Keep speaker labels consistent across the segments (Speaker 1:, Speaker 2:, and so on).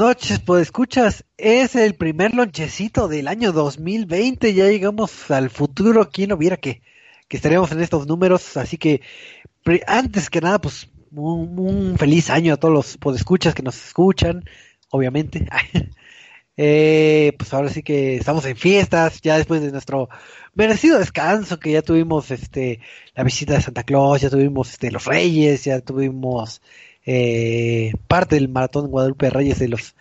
Speaker 1: Noches, pues escuchas, es el primer lonchecito del año 2020, ya llegamos al futuro, quién no viera que, que estaríamos en estos números, así que antes que nada, pues un, feliz año a todos los podescuchas que nos escuchan, obviamente. eh, pues ahora sí que estamos en fiestas, ya después de nuestro merecido descanso, que ya tuvimos este la visita de Santa Claus, ya tuvimos este los Reyes, ya tuvimos eh, parte del maratón Guadalupe Reyes de los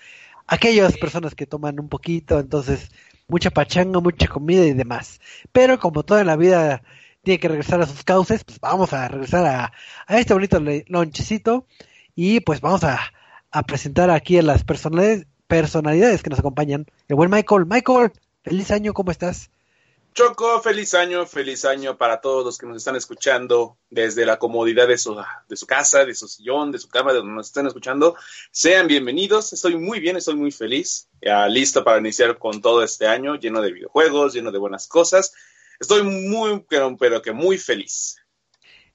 Speaker 1: aquellas personas que toman un poquito, entonces mucha pachanga, mucha comida y demás. Pero como toda la vida tiene que regresar a sus cauces, pues vamos a regresar a, a este bonito lonchecito y pues vamos a, a presentar aquí a las personalidades, personalidades que nos acompañan. El buen Michael. Michael, feliz año, ¿cómo estás?
Speaker 2: Choco, feliz año, feliz año para todos los que nos están escuchando desde la comodidad de su, de su casa, de su sillón, de su cama, de donde nos estén escuchando. Sean bienvenidos, estoy muy bien, estoy muy feliz, ya listo para iniciar con todo este año, lleno de videojuegos, lleno de buenas cosas. Estoy muy, pero, pero que muy feliz.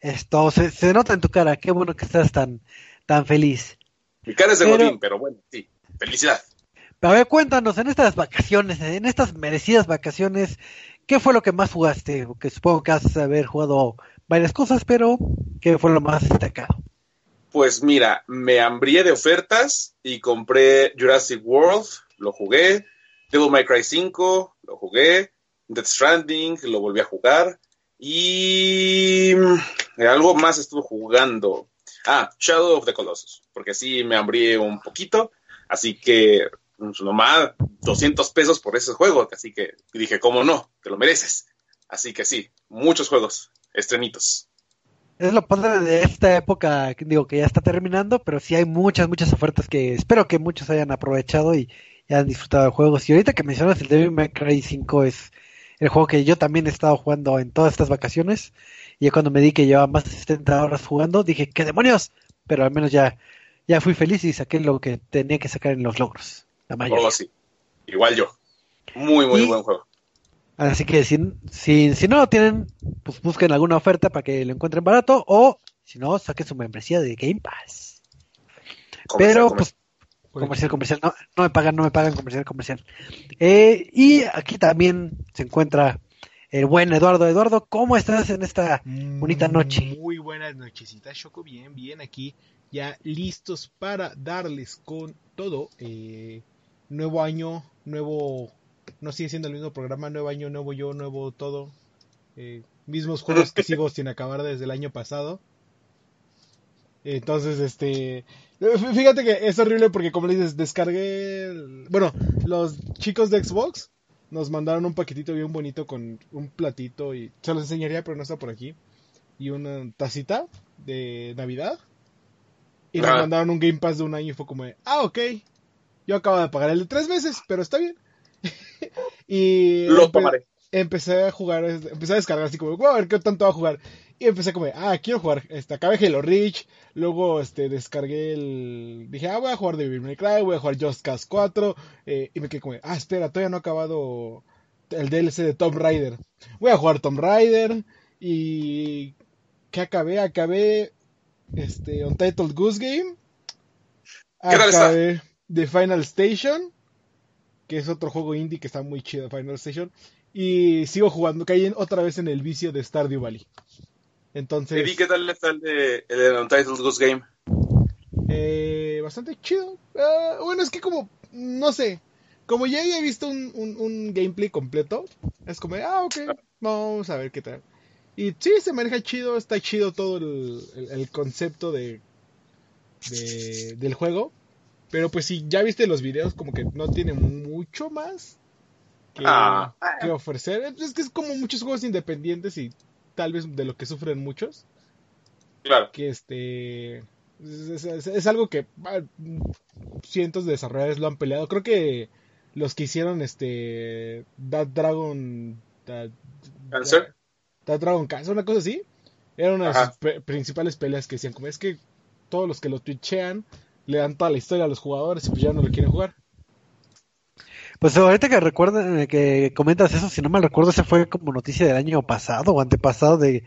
Speaker 1: Esto se, se, nota en tu cara, qué bueno que estás tan, tan feliz.
Speaker 2: Mi cara es de pero... pero bueno, sí, felicidad.
Speaker 1: A ver, cuéntanos, en estas vacaciones, en estas merecidas vacaciones, ¿Qué fue lo que más jugaste? Que supongo que has haber jugado varias cosas, pero ¿qué fue lo más destacado?
Speaker 2: Pues mira, me hambrié de ofertas y compré Jurassic World, lo jugué, Devil May Cry 5, lo jugué, Death Stranding, lo volví a jugar y algo más estuve jugando. Ah, Shadow of the Colossus, porque sí me hambrié un poquito, así que pues, nomás 200 pesos por ese juego, así que dije, ¿cómo no? Te lo mereces. Así que sí, muchos juegos, estrenitos.
Speaker 1: Es lo padre de esta época, digo que ya está terminando, pero sí hay muchas, muchas ofertas que espero que muchos hayan aprovechado y, hayan disfrutado de juegos. Y ahorita que mencionas el Devil May Cry 5 es el juego que yo también he estado jugando en todas estas vacaciones. Y cuando me di que llevaba más de 70 horas jugando, dije, ¿qué demonios? Pero al menos ya, ya fui feliz y saqué lo que tenía que sacar en los logros.
Speaker 2: La así. Igual yo. Muy, muy buen juego.
Speaker 1: Así que si, si, si no lo tienen, pues busquen alguna oferta para que lo encuentren barato o si no, saquen su membresía de Game Pass. Pero, pues, comercial, comercial, no, no me pagan, no me pagan, comercial, comercial. Eh, y aquí también se encuentra el buen Eduardo. Eduardo, ¿cómo estás en esta bonita noche?
Speaker 3: Muy buenas nochecitas, Choco, bien, bien, aquí ya listos para darles con todo. Eh, nuevo año, nuevo, no sigue siendo el mismo programa, nuevo año, nuevo yo, nuevo todo. Eh, mismos juegos que sigo sin acabar desde el año pasado. Entonces, este, fíjate que es horrible porque como le dices, descargué, bueno, los chicos de Xbox nos mandaron un paquetito bien bonito con un platito y se los enseñaría, pero no está por aquí. Y una tacita de Navidad. Y nos mandaron un Game Pass de un año y fue como, ah, ok, yo acabo de pagar el de tres meses, pero está bien. y
Speaker 2: lo tomaré.
Speaker 3: Empecé a jugar, empecé a descargar así como, a ver qué tanto va a jugar. Y empecé como, ah, quiero jugar, este, acabé Halo Reach, luego este, descargué el, dije, ah, voy a jugar Devil May Cry, voy a jugar Just Cause 4, eh, y me quedé como, ah, espera, todavía no he acabado el DLC de Tomb Raider. Voy a jugar Tomb Raider, y, ¿qué acabé? Acabé, este, Untitled Goose Game.
Speaker 2: ¿Qué tal
Speaker 3: está? De Final Station, que es otro juego indie que está muy chido, Final Station. Y sigo jugando, caí otra vez en el vicio de Stardew Valley. Entonces.
Speaker 2: qué tal está el de, el de Untitled Ghost Game?
Speaker 3: Eh, bastante chido. Uh, bueno, es que como, no sé, como ya había visto un, un, un, gameplay completo, es como, ah, ok, vamos a ver qué tal. Y sí, se maneja chido, está chido todo el, el, el concepto de, de, del juego. Pero pues si ya viste los videos, como que no tiene mucho más que, ah. ofrecer. Es que es como muchos juegos independientes y tal vez de lo que sufren muchos.
Speaker 2: Claro.
Speaker 3: Que este. Es, algo que ah, cientos de desarrolladores lo han peleado. Creo que los que hicieron este. That Dragon.
Speaker 2: ¿Cancer?
Speaker 3: That, Dragon Cancer, una cosa así. Era una de sus principales peleas que decían, como es que todos los que lo twitchean le dan toda la historia a los jugadores y pues ya no le quieren jugar.
Speaker 1: Pues ahorita que recuerden, eh, que comentas eso, si no me recuerdo, esa fue como noticia del año pasado o antepasado de,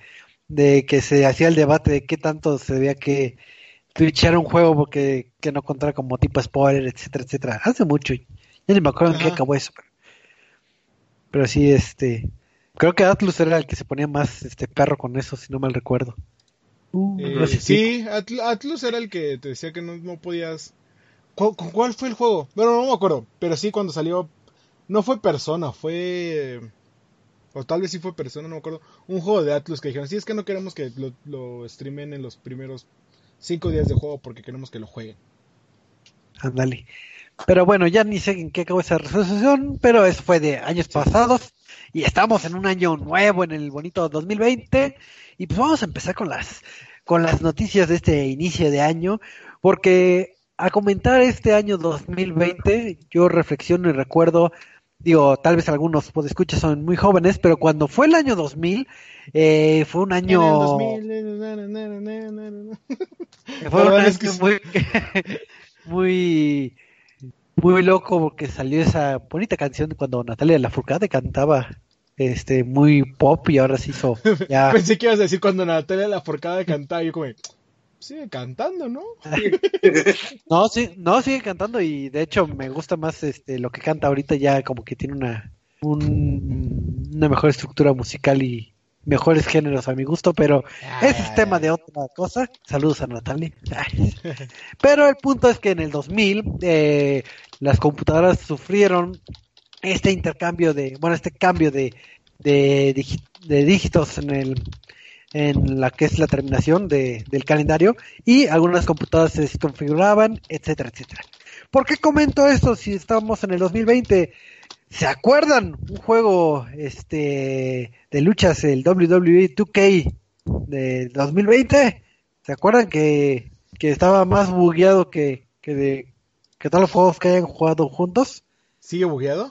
Speaker 1: de que se hacía el debate de qué tanto se debía que twitchar un juego porque que no contara como tipo spoiler, etcétera, etcétera. Hace mucho. Ya ni me acuerdo en qué acabó eso. Pero, pero sí, este. Creo que Atlus era el que se ponía más este perro con eso, si no mal recuerdo. Uh,
Speaker 3: Eh, sí, Atl- Atlus era el que te decía que no, no podías. ¿Cu- ¿Con cuál fue el juego? Bueno, no me acuerdo, pero sí cuando salió. No fue Persona, fue. O tal vez sí fue Persona, no me acuerdo. Un juego de Atlus que dijeron: Sí, es que no queremos que lo, lo streamen en los primeros cinco días de juego porque queremos que lo jueguen.
Speaker 1: Ándale. Pero bueno, ya ni sé en qué acabó esa resolución, pero eso fue de años pasados y estamos en un año nuevo, en el bonito 2020 y pues vamos a empezar con las con las noticias de este inicio de año, porque a comentar este año 2020, yo reflexiono y recuerdo, digo, tal vez algunos escuchas son muy jóvenes, pero cuando fue el año 2000, eh, fue un año...
Speaker 3: En el 2000, na, na, na, na, na, na, na.
Speaker 1: Fue un año muy, muy, muy loco porque salió esa bonita canción cuando Natalia Lafourcade cantaba este muy pop y ahora se hizo ya
Speaker 3: Pensé que ibas a decir cuando Natalia la forcada cantaba. Yo, como, sigue cantando, ¿no?
Speaker 1: no sí no sigue cantando y de hecho me gusta más este lo que canta ahorita ya como que tiene una un- una mejor estructura musical y mejores géneros a mi gusto pero ese es tema de otra cosa. Saludos a Natalia. Ay. Pero el punto es que en el 2000 eh, las computadoras sufrieron este intercambio de, bueno, este cambio de, de, digi- de dígitos en el en la que es la terminación de- del calendario y algunas computadoras se desconfiguraban, etcétera, etcétera. ¿Por qué comento esto si estamos en el 2020? ¿Se acuerdan un juego este de luchas el WWE 2K de 2020? ¿Se acuerdan que, que estaba más bugueado que, que de que todos los juegos que hayan jugado juntos?
Speaker 3: ¿Sigue bugueado?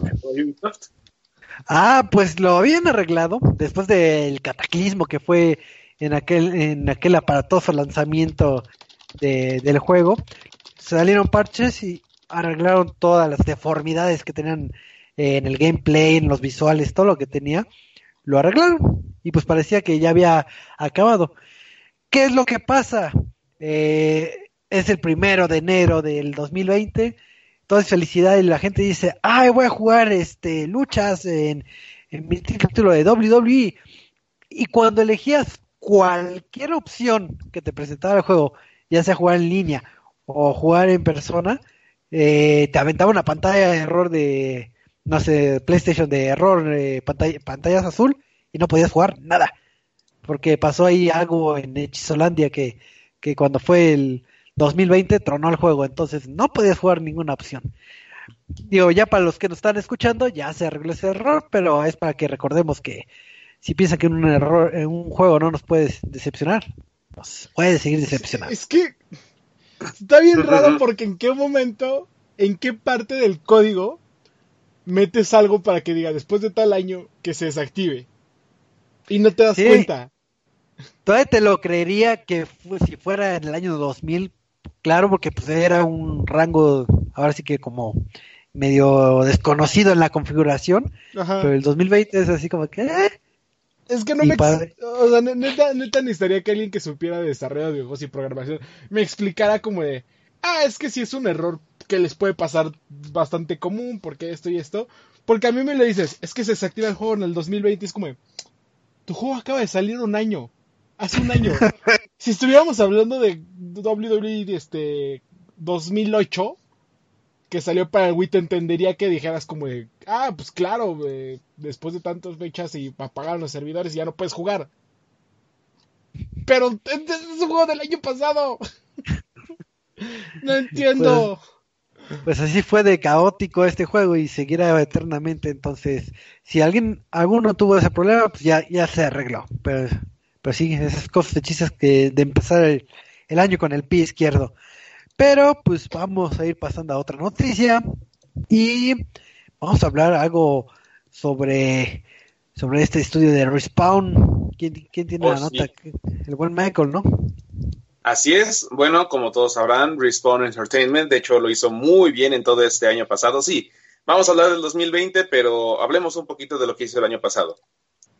Speaker 1: Ah, pues lo habían arreglado después del cataclismo que fue en aquel, en aquel aparatoso lanzamiento de- del juego. Salieron parches y arreglaron todas las deformidades que tenían en el gameplay, en los visuales, todo lo que tenía. Lo arreglaron y pues parecía que ya había acabado. ¿Qué es lo que pasa? Eh, es el primero de enero del 2020 todo es felicidad y la gente dice, ay, voy a jugar este luchas en, en mi título de WWE. Y cuando elegías cualquier opción que te presentara el juego, ya sea jugar en línea o jugar en persona, eh, te aventaba una pantalla de error de, no sé, PlayStation de error, eh, pantalla, pantallas azul y no podías jugar nada. Porque pasó ahí algo en Hechizolandia que, que cuando fue el 2020 tronó el juego, entonces no podías jugar ninguna opción. Digo, ya para los que nos están escuchando, ya se arregló ese error, pero es para que recordemos que si piensan que un error en un juego no nos puede decepcionar, nos puede seguir decepcionando.
Speaker 3: Es que está bien raro porque en qué momento, en qué parte del código metes algo para que diga después de tal año que se desactive. Y no te das
Speaker 1: Sí.
Speaker 3: cuenta.
Speaker 1: Todavía te lo creería que fu- si fuera en el año 2000, claro, porque pues era un rango, ahora sí que como medio desconocido en la configuración,
Speaker 3: Ajá.
Speaker 1: pero el 2020 es así como que... eh,
Speaker 3: Es que no
Speaker 1: Y
Speaker 3: me...
Speaker 1: padre.
Speaker 3: O sea, ne- neta, neta necesitaría que alguien que supiera de desarrollo de videojuegos y programación me explicara como de... Ah, es que sí es un error que les puede pasar bastante común, porque esto y esto. Porque a mí me lo dices, es que se desactiva el juego en el 2020 y es como... Tu juego acaba de salir un año. Hace un año. si estuviéramos hablando de WWE este 2008 que salió para el Wii te entendería que dijeras como de, ah, pues claro, eh, después de tantas fechas y apagaron los servidores y ya no puedes jugar. Pero es es un juego del año pasado. no entiendo.
Speaker 1: Pues así fue de caótico este juego y seguirá eternamente. Entonces, si alguien, alguno tuvo ese problema, pues ya, ya se arregló. Pero, pero sí, esas cosas de chistes que de empezar el, el año con el pie izquierdo. Pero pues vamos a ir pasando a otra noticia y vamos a hablar algo sobre sobre este estudio de Respawn. ¿Quién, quién tiene
Speaker 2: Oh,
Speaker 1: la
Speaker 2: sí.
Speaker 1: nota? El buen Michael, ¿no?
Speaker 2: Así es, bueno, como todos sabrán, Respawn Entertainment, de hecho, lo hizo muy bien en todo este año pasado. Sí, vamos a hablar del 2020, pero hablemos un poquito de lo que hizo el año pasado.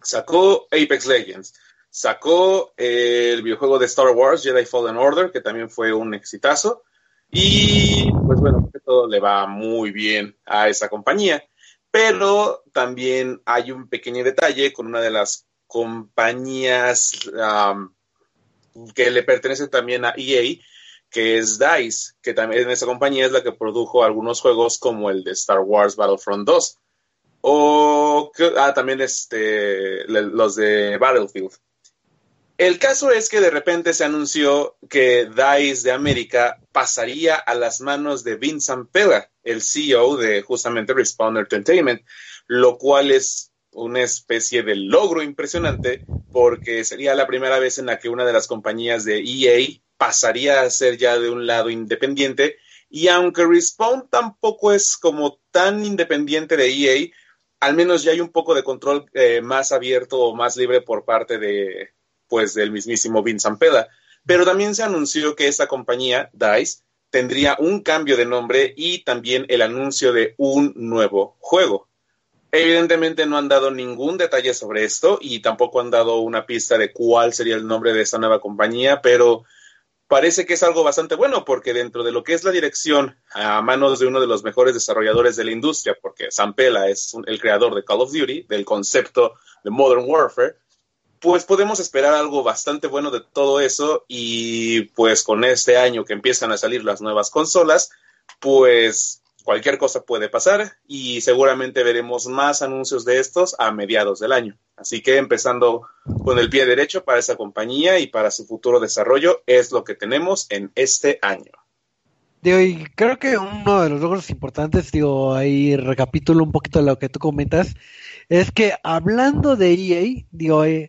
Speaker 2: Sacó Apex Legends, sacó el videojuego de Star Wars Jedi Fallen Order, que también fue un exitazo. Y pues bueno, todo le va muy bien a esa compañía. Pero también hay un pequeño detalle con una de las compañías que le pertenecen también a EA, que es DICE, que también esa compañía es la que produjo algunos juegos como el de Star Wars Battlefront 2. O ah, también este, los de Battlefield. El caso es que de repente se anunció que DICE de América pasaría a las manos de Vincent Pella, el CEO de justamente Respawn Entertainment, lo cual es una especie de logro impresionante porque sería la primera vez en la que una de las compañías de EA pasaría a ser ya de un lado independiente y aunque Respawn tampoco es como tan independiente de EA, al menos ya hay un poco de control eh, más abierto o más libre por parte de, pues del mismísimo Vince Ampeda. Pero también se anunció que esta compañía, DICE, tendría un cambio de nombre y también el anuncio de un nuevo juego. Evidentemente no han dado ningún detalle sobre esto y tampoco han dado una pista de cuál sería el nombre de esta nueva compañía, pero parece que es algo bastante bueno porque dentro de lo que es la dirección a manos de uno de los mejores desarrolladores de la industria, porque Pela es el creador de Call of Duty, del concepto de Modern Warfare, pues podemos esperar algo bastante bueno de todo eso y pues con este año que empiezan a salir las nuevas consolas, pues cualquier cosa puede pasar y seguramente veremos más anuncios de estos a mediados del año. Así que empezando con el pie derecho para esa compañía y para su futuro desarrollo es lo que tenemos en este año.
Speaker 1: Digo, y creo que uno de los logros importantes, digo, ahí recapitulo un poquito lo que tú comentas, es que hablando de EA, digo, eh,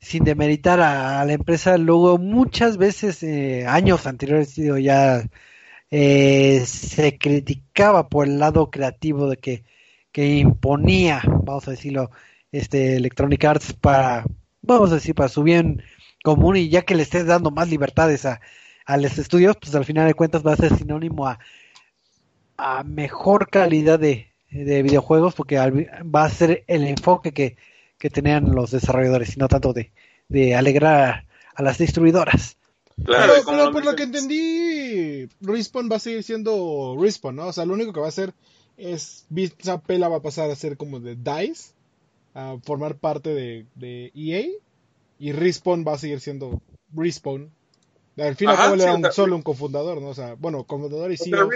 Speaker 1: sin demeritar a, la empresa, luego muchas veces, eh, años anteriores, digo, ya eh, se criticaba por el lado creativo de que, que imponía, vamos a decirlo, este Electronic Arts para, vamos a decir, para su bien común y ya que le estés dando más libertades a, a los estudios, pues al final de cuentas va a ser sinónimo a, a mejor calidad de, de videojuegos porque va a ser el enfoque que, que tenían los desarrolladores y no tanto de, de alegrar a las distribuidoras.
Speaker 3: Claro, pero, por lo que entendí, Respawn va a seguir siendo Respawn, ¿no? O sea, lo único que va a hacer es, esa pela va a pasar a ser como de DICE, a formar parte de, de EA, y Respawn va a seguir siendo Respawn. Al fin y al cabo era solo un cofundador, ¿no? O sea, bueno, cofundador y CEO.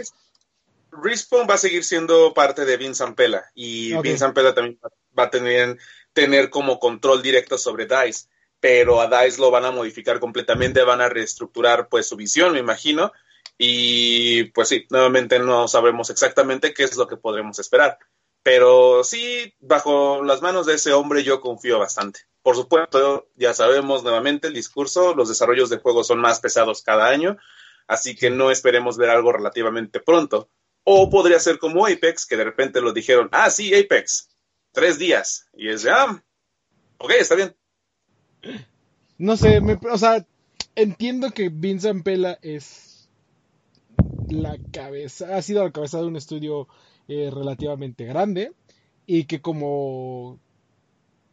Speaker 2: Respawn va a seguir siendo parte de Vince Ampela y Vince Ampela también va a tener, tener como control directo sobre DICE, pero a DICE lo van a modificar completamente, van a reestructurar pues su visión, me imagino, y pues sí, nuevamente no sabemos exactamente qué es lo que podremos esperar, pero sí, bajo las manos de ese hombre yo confío bastante. Por supuesto, ya sabemos nuevamente el discurso, los desarrollos de juegos son más pesados cada año, así que no esperemos ver algo relativamente pronto o podría ser como Apex, que de repente lo dijeron, ah, sí, Apex, tres días. Y es de, ah, ok, está bien.
Speaker 3: No sé, o sea, entiendo que Vincent Pela es la cabeza, ha sido la cabeza de un estudio eh, relativamente grande y que como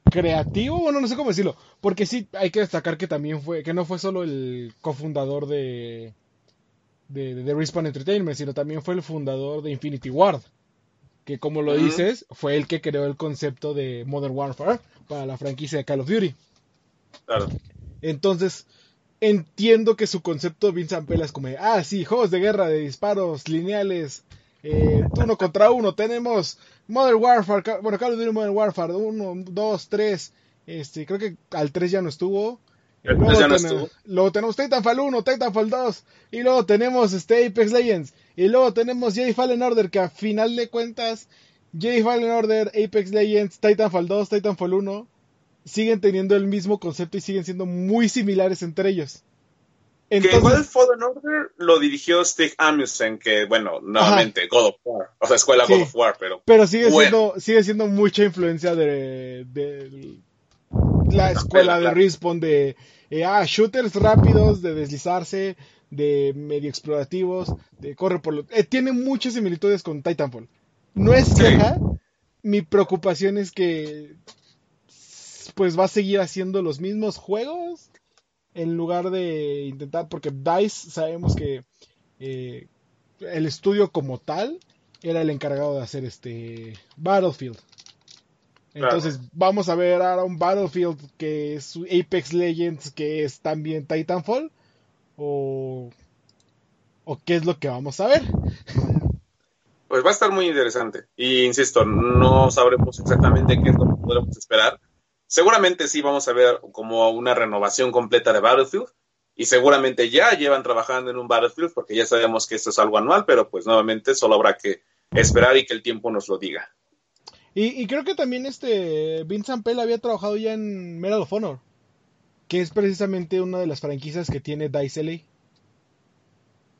Speaker 3: creativo, bueno, no sé cómo decirlo, porque sí hay que destacar que también fue, que no fue solo el cofundador de, de, de, Respawn Entertainment, sino también fue el fundador de Infinity Ward, que como lo dices, fue el que creó el concepto de Modern Warfare para la franquicia de Call of Duty.
Speaker 2: Claro.
Speaker 3: Entonces, entiendo que su concepto Vince Ampela es como, ah, sí, juegos de guerra, de disparos lineales, eh, uno contra uno, tenemos Modern Warfare, bueno, Call of Duty Modern Warfare, uno, dos, tres, este, creo que al tres ya no estuvo, Luego, tenemos, Titanfall 1, Titanfall 2, y luego tenemos este Apex Legends, y luego tenemos Jedi Fallen Order, que a final de cuentas, Jedi Fallen Order, Apex Legends, Titanfall 2, Titanfall 1, siguen teniendo el mismo concepto y siguen siendo muy similares entre ellos.
Speaker 2: Entonces, que igual Fallen Order lo dirigió Steve Amusen, que bueno, nuevamente God of War, o sea, escuela God of War, pero.
Speaker 3: Pero sigue siendo, sigue siendo mucha influencia de, de la escuela de Respawn de eh, ah, shooters rápidos, de deslizarse, de medio explorativos, de corre por lo... Eh, tiene muchas similitudes con Titanfall. No es queja, mi preocupación es que pues va a seguir haciendo los mismos juegos en lugar de intentar, porque DICE sabemos que eh, el estudio como tal era el encargado de hacer este Battlefield. Entonces vamos a ver ahora un Battlefield que es Apex Legends, que es también Titanfall, o, o qué es lo que vamos a ver.
Speaker 2: Pues va a estar muy interesante. Y insisto, no sabremos exactamente qué es lo que podremos esperar. Seguramente sí vamos a ver como una renovación completa de Battlefield. Y seguramente ya llevan trabajando en un Battlefield porque ya sabemos que esto es algo anual, pero pues nuevamente solo habrá que esperar y que el tiempo nos lo diga.
Speaker 3: Y, creo que también este Vincent Pell había trabajado ya en Medal of Honor, que es precisamente una de las franquicias que tiene Dice LA.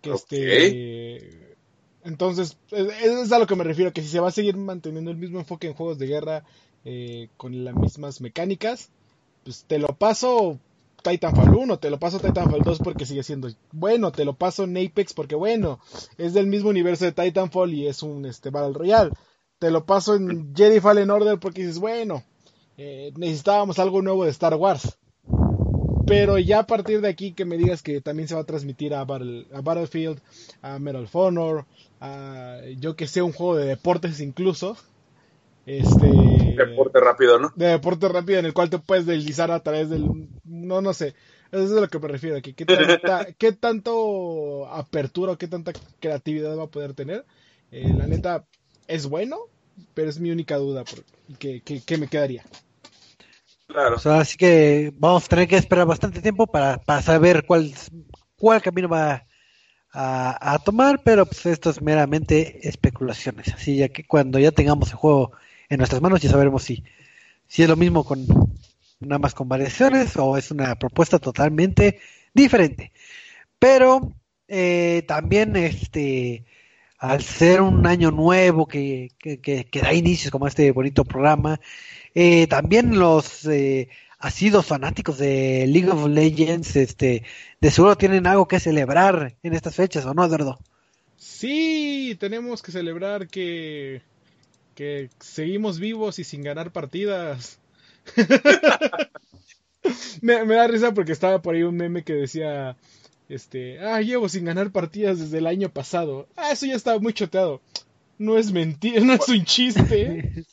Speaker 3: Que este entonces, es, a lo que me refiero, que si se va a seguir manteniendo el mismo enfoque en juegos de guerra eh, con las mismas mecánicas, pues te lo paso Titanfall 1, te lo paso Titanfall 2 porque sigue siendo bueno, te lo paso en Apex porque bueno, es del mismo universo de Titanfall y es un este, Battle Royale te lo paso en Jedi Fallen Order porque dices, bueno, eh, necesitábamos algo nuevo de Star Wars. Pero ya a partir de aquí que me digas que también se va a transmitir a, Battlefield, a Medal of Honor, a yo que sé, un juego de deportes incluso. Este,
Speaker 2: deporte rápido, ¿no?
Speaker 3: De deporte rápido en el cual te puedes deslizar a través del... No, no sé. Eso es a lo que me refiero aquí. ¿Qué, qué tanto apertura o qué tanta creatividad va a poder tener? Eh, la neta, es bueno, pero es mi única duda que, que, me quedaría.
Speaker 1: Claro. así que vamos a tener que esperar bastante tiempo para, para saber cuál, cuál camino va a, a, tomar, pero pues esto es meramente especulaciones. Así ya que cuando ya tengamos el juego en nuestras manos ya sabremos si, si es lo mismo con nada más con variaciones o es una propuesta totalmente diferente. Pero eh, también este al ser un año nuevo que, que, da inicios como este bonito programa, eh, también los eh, asidos fanáticos de League of Legends, este, de seguro tienen algo que celebrar en estas fechas, ¿o no, Eduardo?
Speaker 3: Sí, tenemos que celebrar que, que seguimos vivos y sin ganar partidas. me, me da risa porque estaba por ahí un meme que decía este, ah, llevo sin ganar partidas desde el año pasado. Ah, eso ya estaba muy choteado. No es mentira, no es un chiste.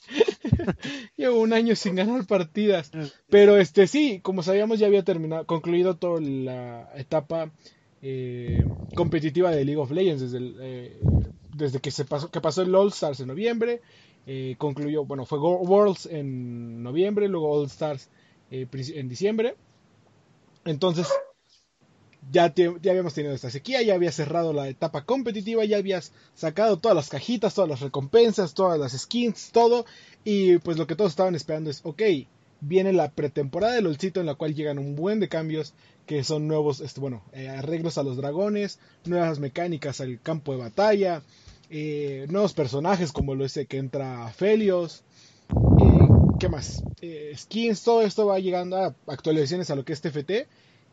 Speaker 3: llevo un año sin ganar partidas. Pero este sí, como sabíamos ya había terminado, concluido toda la etapa eh, competitiva de League of Legends desde, eh, desde que se pasó, que pasó el All Stars en noviembre. Eh, concluyó, bueno, fue Worlds en noviembre, luego All Stars en diciembre. Entonces, ya, ya habíamos tenido esta sequía, ya había cerrado la etapa competitiva, ya habías sacado todas las cajitas, todas las recompensas, todas las skins, todo. Y pues lo que todos estaban esperando es, ok, viene la pretemporada del LOLcito en la cual llegan un buen de cambios que son nuevos, este, bueno, eh, arreglos a los dragones, nuevas mecánicas al campo de batalla, eh, nuevos personajes como lo ese que entra Felios. ¿Qué más? Eh, skins, todo esto va llegando a actualizaciones a lo que es TFT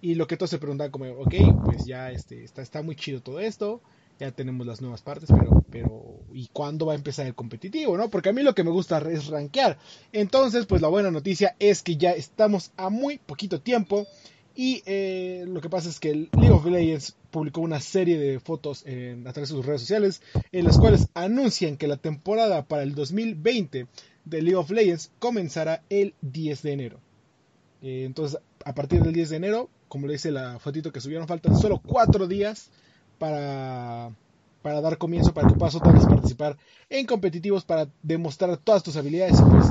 Speaker 3: y lo que todos se preguntan como, ok, pues ya este, está, está muy chido todo esto, ya tenemos las nuevas partes, pero, pero, ¿y cuándo va a empezar el competitivo, no? Porque a mí lo que me gusta es rankear. Entonces, pues la buena noticia es que ya estamos a muy poquito tiempo. Y eh, lo que pasa es que League of Legends publicó una serie de fotos en, a través de sus redes sociales en las cuales anuncian que la temporada para el 2020 de League of Legends comenzará el 10 de enero. Eh, entonces, a partir del 10 de enero como le dice la fotito que subieron, faltan solo cuatro días para, para dar comienzo, para que puedas otra vez participar en competitivos, para demostrar todas tus habilidades y pues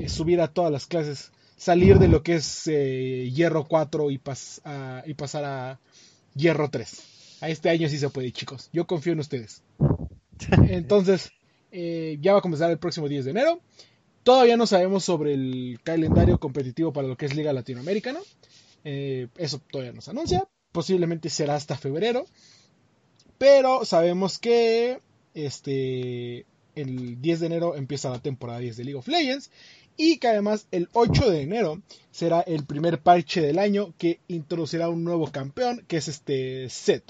Speaker 3: eh, subir a todas las clases, salir de lo que es eh, hierro 4 y, y pasar a hierro 3. A este año sí se puede, chicos. Yo confío en ustedes. Entonces, eh, ya va a comenzar el próximo 10 de enero. Todavía no sabemos sobre el calendario competitivo para lo que es Liga Latinoamericana. Eh, eso todavía nos anuncia. Posiblemente será hasta febrero. Pero sabemos que este, el 10 de enero empieza la temporada 10 de League of Legends. Y que además el 8 de enero será el primer parche del año que introducirá un nuevo campeón, que es este set.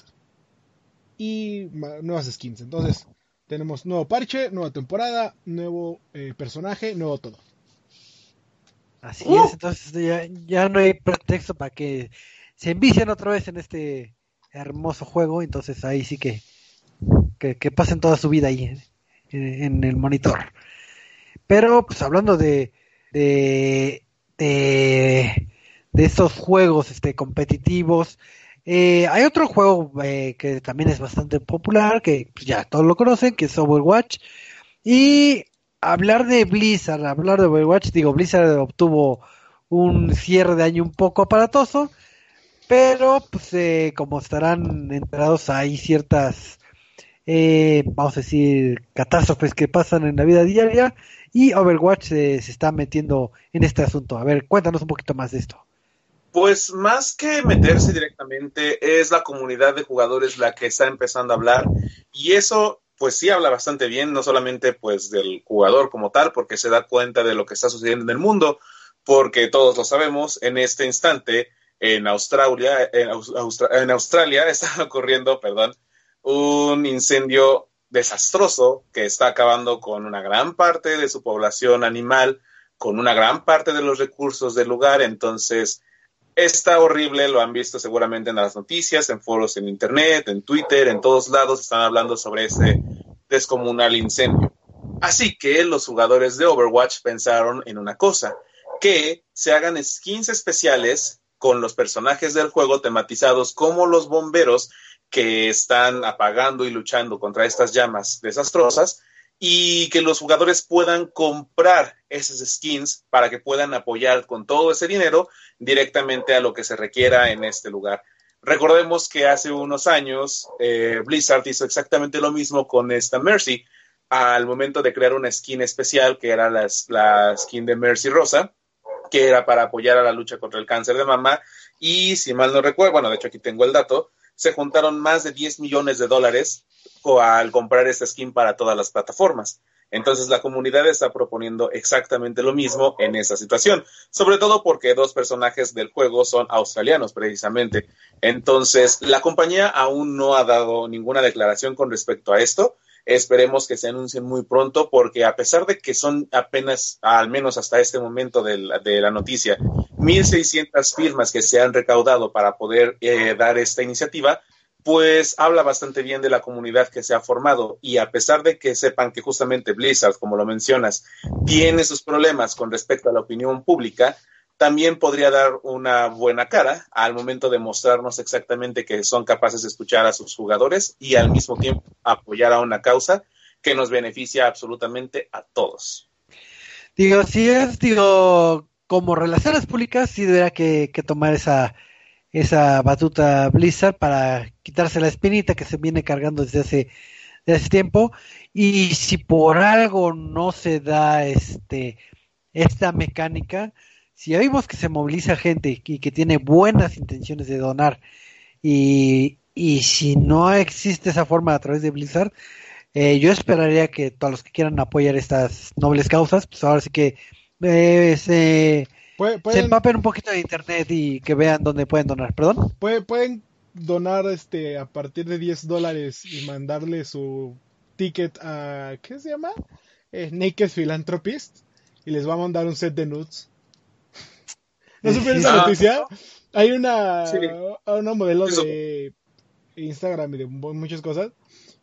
Speaker 3: Y nuevas skins. Entonces, tenemos nuevo parche, nueva temporada, nuevo eh, personaje, nuevo todo.
Speaker 1: Así es, entonces ya, ya no hay pretexto para que se envicien otra vez en este hermoso juego, entonces ahí sí que, que, pasen toda su vida ahí en, el monitor. Pero pues hablando de, de, de, estos juegos este, competitivos, eh, hay otro juego eh, que también es bastante popular, que pues, ya todos lo conocen, que es Overwatch. Y hablar de Blizzard, hablar de Overwatch, digo, Blizzard obtuvo un cierre de año un poco aparatoso, pero pues eh, como estarán enterados hay ciertas, eh, vamos a decir, catástrofes que pasan en la vida diaria y Overwatch se está metiendo en este asunto. A ver, cuéntanos un poquito más de esto.
Speaker 2: Pues más que meterse directamente, es la comunidad de jugadores la que está empezando a hablar y eso pues sí habla bastante bien, no solamente pues del jugador como tal, porque se da cuenta de lo que está sucediendo en el mundo, porque todos lo sabemos, en este instante en Australia, en, Australia está ocurriendo, perdón, un incendio desastroso que está acabando con una gran parte de su población animal, con una gran parte de los recursos del lugar, entonces está horrible, lo han visto seguramente en las noticias, en foros en internet, en Twitter, en todos lados están hablando sobre este descomunal incendio. Así que los jugadores de Overwatch pensaron en una cosa, que se hagan skins especiales con los personajes del juego tematizados como los bomberos que están apagando y luchando contra estas llamas desastrosas y que los jugadores puedan comprar esas skins para que puedan apoyar con todo ese dinero directamente a lo que se requiera en este lugar. Recordemos que hace unos años eh, Blizzard hizo exactamente lo mismo con esta Mercy al momento de crear una skin especial que era la, la skin de Mercy Rosa, que era para apoyar a la lucha contra el cáncer de mama. Y si mal no recuerdo, bueno, de hecho aquí tengo el dato, se juntaron más de 10 millones de dólares al comprar esta skin para todas las plataformas. Entonces la comunidad está proponiendo exactamente lo mismo en esa situación, sobre todo porque dos personajes del juego son australianos precisamente. Entonces la compañía aún no ha dado ninguna declaración con respecto a esto. Esperemos que se anuncien muy pronto porque a pesar de que son apenas, al menos hasta este momento de la, de la noticia, 1.600 firmas que se han recaudado para poder eh, dar esta iniciativa, pues habla bastante bien de la comunidad que se ha formado. Y a pesar de que sepan que justamente Blizzard, como lo mencionas, tiene sus problemas con respecto a la opinión pública, también podría dar una buena cara al momento de mostrarnos exactamente que son capaces de escuchar a sus jugadores y al mismo tiempo apoyar a una causa que nos beneficia absolutamente a todos.
Speaker 1: Digo, si es, digo, como relaciones públicas, sí debería que tomar esa esa batuta Blizzard para quitarse la espinita que se viene cargando desde hace, desde tiempo y si por algo no se da este esta mecánica si ya vimos que se moviliza gente y que tiene buenas intenciones de donar y, y si no existe esa forma a través de Blizzard eh, yo esperaría que todos los que quieran apoyar estas nobles causas pues ahora sí que eh, se se empapen un poquito de internet y que vean dónde pueden donar, perdón.
Speaker 3: pueden donar este a partir de 10 dólares y mandarle su ticket a, ¿qué se llama? Eh, Naked Philanthropist y les va a mandar un set de nudes. ¿No supieron esa noticia? Hay una, una modelo de Instagram y de muchas cosas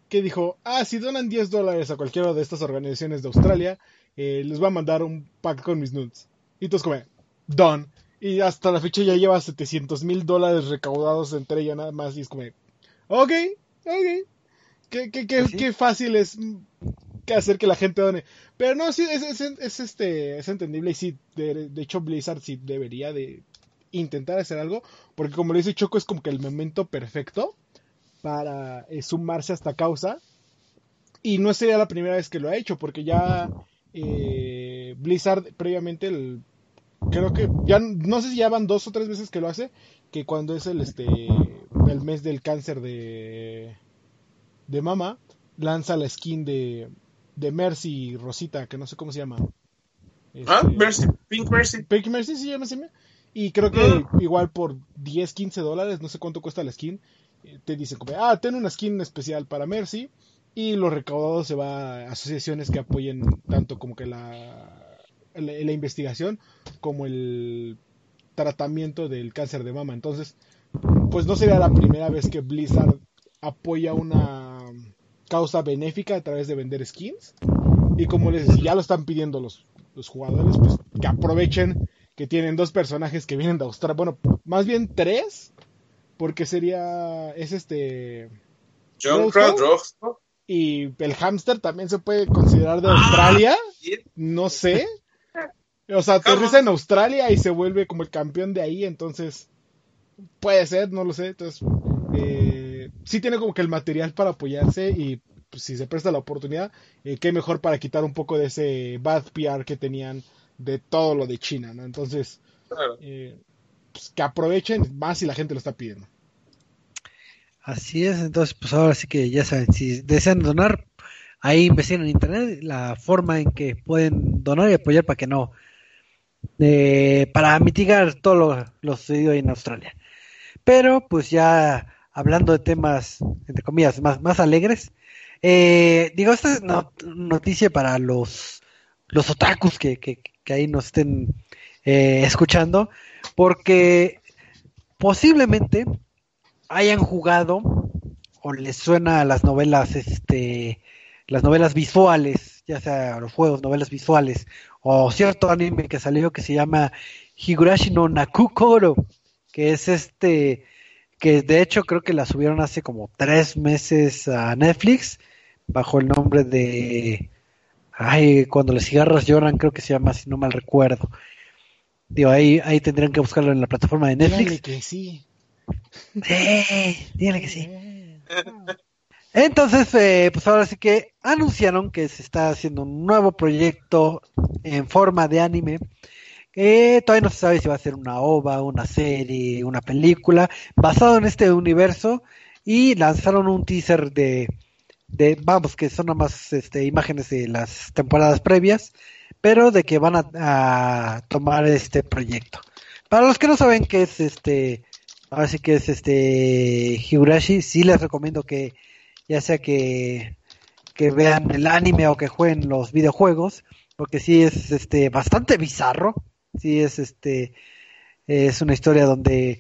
Speaker 3: que dijo, ah, si donan 10 dólares a cualquiera de estas organizaciones de Australia, eh, les va a mandar un pack con mis nudes. Y todos como, done. Y hasta la fecha ya lleva 700 mil dólares recaudados entre ella nada más. Y es como, ok, ok. Qué, qué, qué, pues qué fácil es hacer que la gente done. Pero no, sí, es, es, este, es entendible. Y sí, de, hecho, Blizzard sí debería de intentar hacer algo. Porque como le dice Choco, es como que el momento perfecto para eh, sumarse a esta causa. Y no sería la primera vez que lo ha hecho, porque ya eh, Blizzard previamente el creo que ya no sé si ya van dos o tres veces que lo hace, que cuando es el este el mes del cáncer de de mama, lanza la skin de de Mercy Rosita, que no sé cómo se llama.
Speaker 2: ah, este, Mercy, Pink Mercy.
Speaker 3: Pink Mercy se llama Y creo que ah. igual por 10, 15 dólares, no sé cuánto cuesta la skin, eh, te dicen como, ah, ten una skin especial para Mercy y lo recaudado se va a asociaciones que apoyen tanto como que la la, la investigación como el tratamiento del cáncer de mama. Entonces, pues no sería la primera vez que Blizzard apoya una causa benéfica a través de vender skins. Y como les decía, ya lo están pidiendo los, los jugadores, pues que aprovechen que tienen dos personajes que vienen de Australia. Bueno, más bien tres, porque sería. Es este.
Speaker 2: John. Crowd
Speaker 3: Y el hamster también se puede considerar de Australia. No sé. O sea, aterriza en Australia y se vuelve como el campeón de ahí, entonces puede ser, no lo sé. Entonces, eh, sí tiene como que el material para apoyarse y pues, si se presta la oportunidad, eh, qué mejor para quitar un poco de ese bad PR que tenían de todo lo de China, ¿no? Entonces,
Speaker 2: Claro.
Speaker 3: eh, pues, que aprovechen más si la gente lo está pidiendo.
Speaker 1: Así es, entonces pues ahora sí que ya saben, si desean donar, ahí investiguen en internet la forma en que pueden donar y apoyar para que no, eh, para mitigar todo lo, lo sucedido ahí en Australia. Pero pues ya hablando de temas, entre comillas, más, más alegres, eh, digo, esta es no- noticia para los, los otakus que, que, que ahí nos estén eh, escuchando, porque posiblemente hayan jugado o les suena a las novelas, este, las novelas visuales, ya sea los juegos, novelas visuales, o cierto anime que salió que se llama Higurashi no Nakukoro, que es este, que de hecho creo que la subieron hace como tres meses a Netflix, bajo el nombre de, ay, cuando las cigarras lloran, creo que se llama, si no mal recuerdo. Digo, ahí, ahí tendrían que buscarlo en la plataforma de Netflix.
Speaker 3: Díganle que sí.
Speaker 1: Sí, dígale que sí. Entonces, eh, pues ahora sí que anunciaron que se está haciendo un nuevo proyecto en forma de anime. Que todavía no se sabe si va a ser una ova, una serie, una película, basado en este universo. Y lanzaron un teaser de, de vamos, que son nomás este, imágenes de las temporadas previas, pero de que van a, a tomar este proyecto. Para los que no saben qué es este, ahora sí que es este Higurashi, sí les recomiendo que ya sea que, que vean el anime o que jueguen los videojuegos, porque sí es este bastante bizarro, sí es este es una historia donde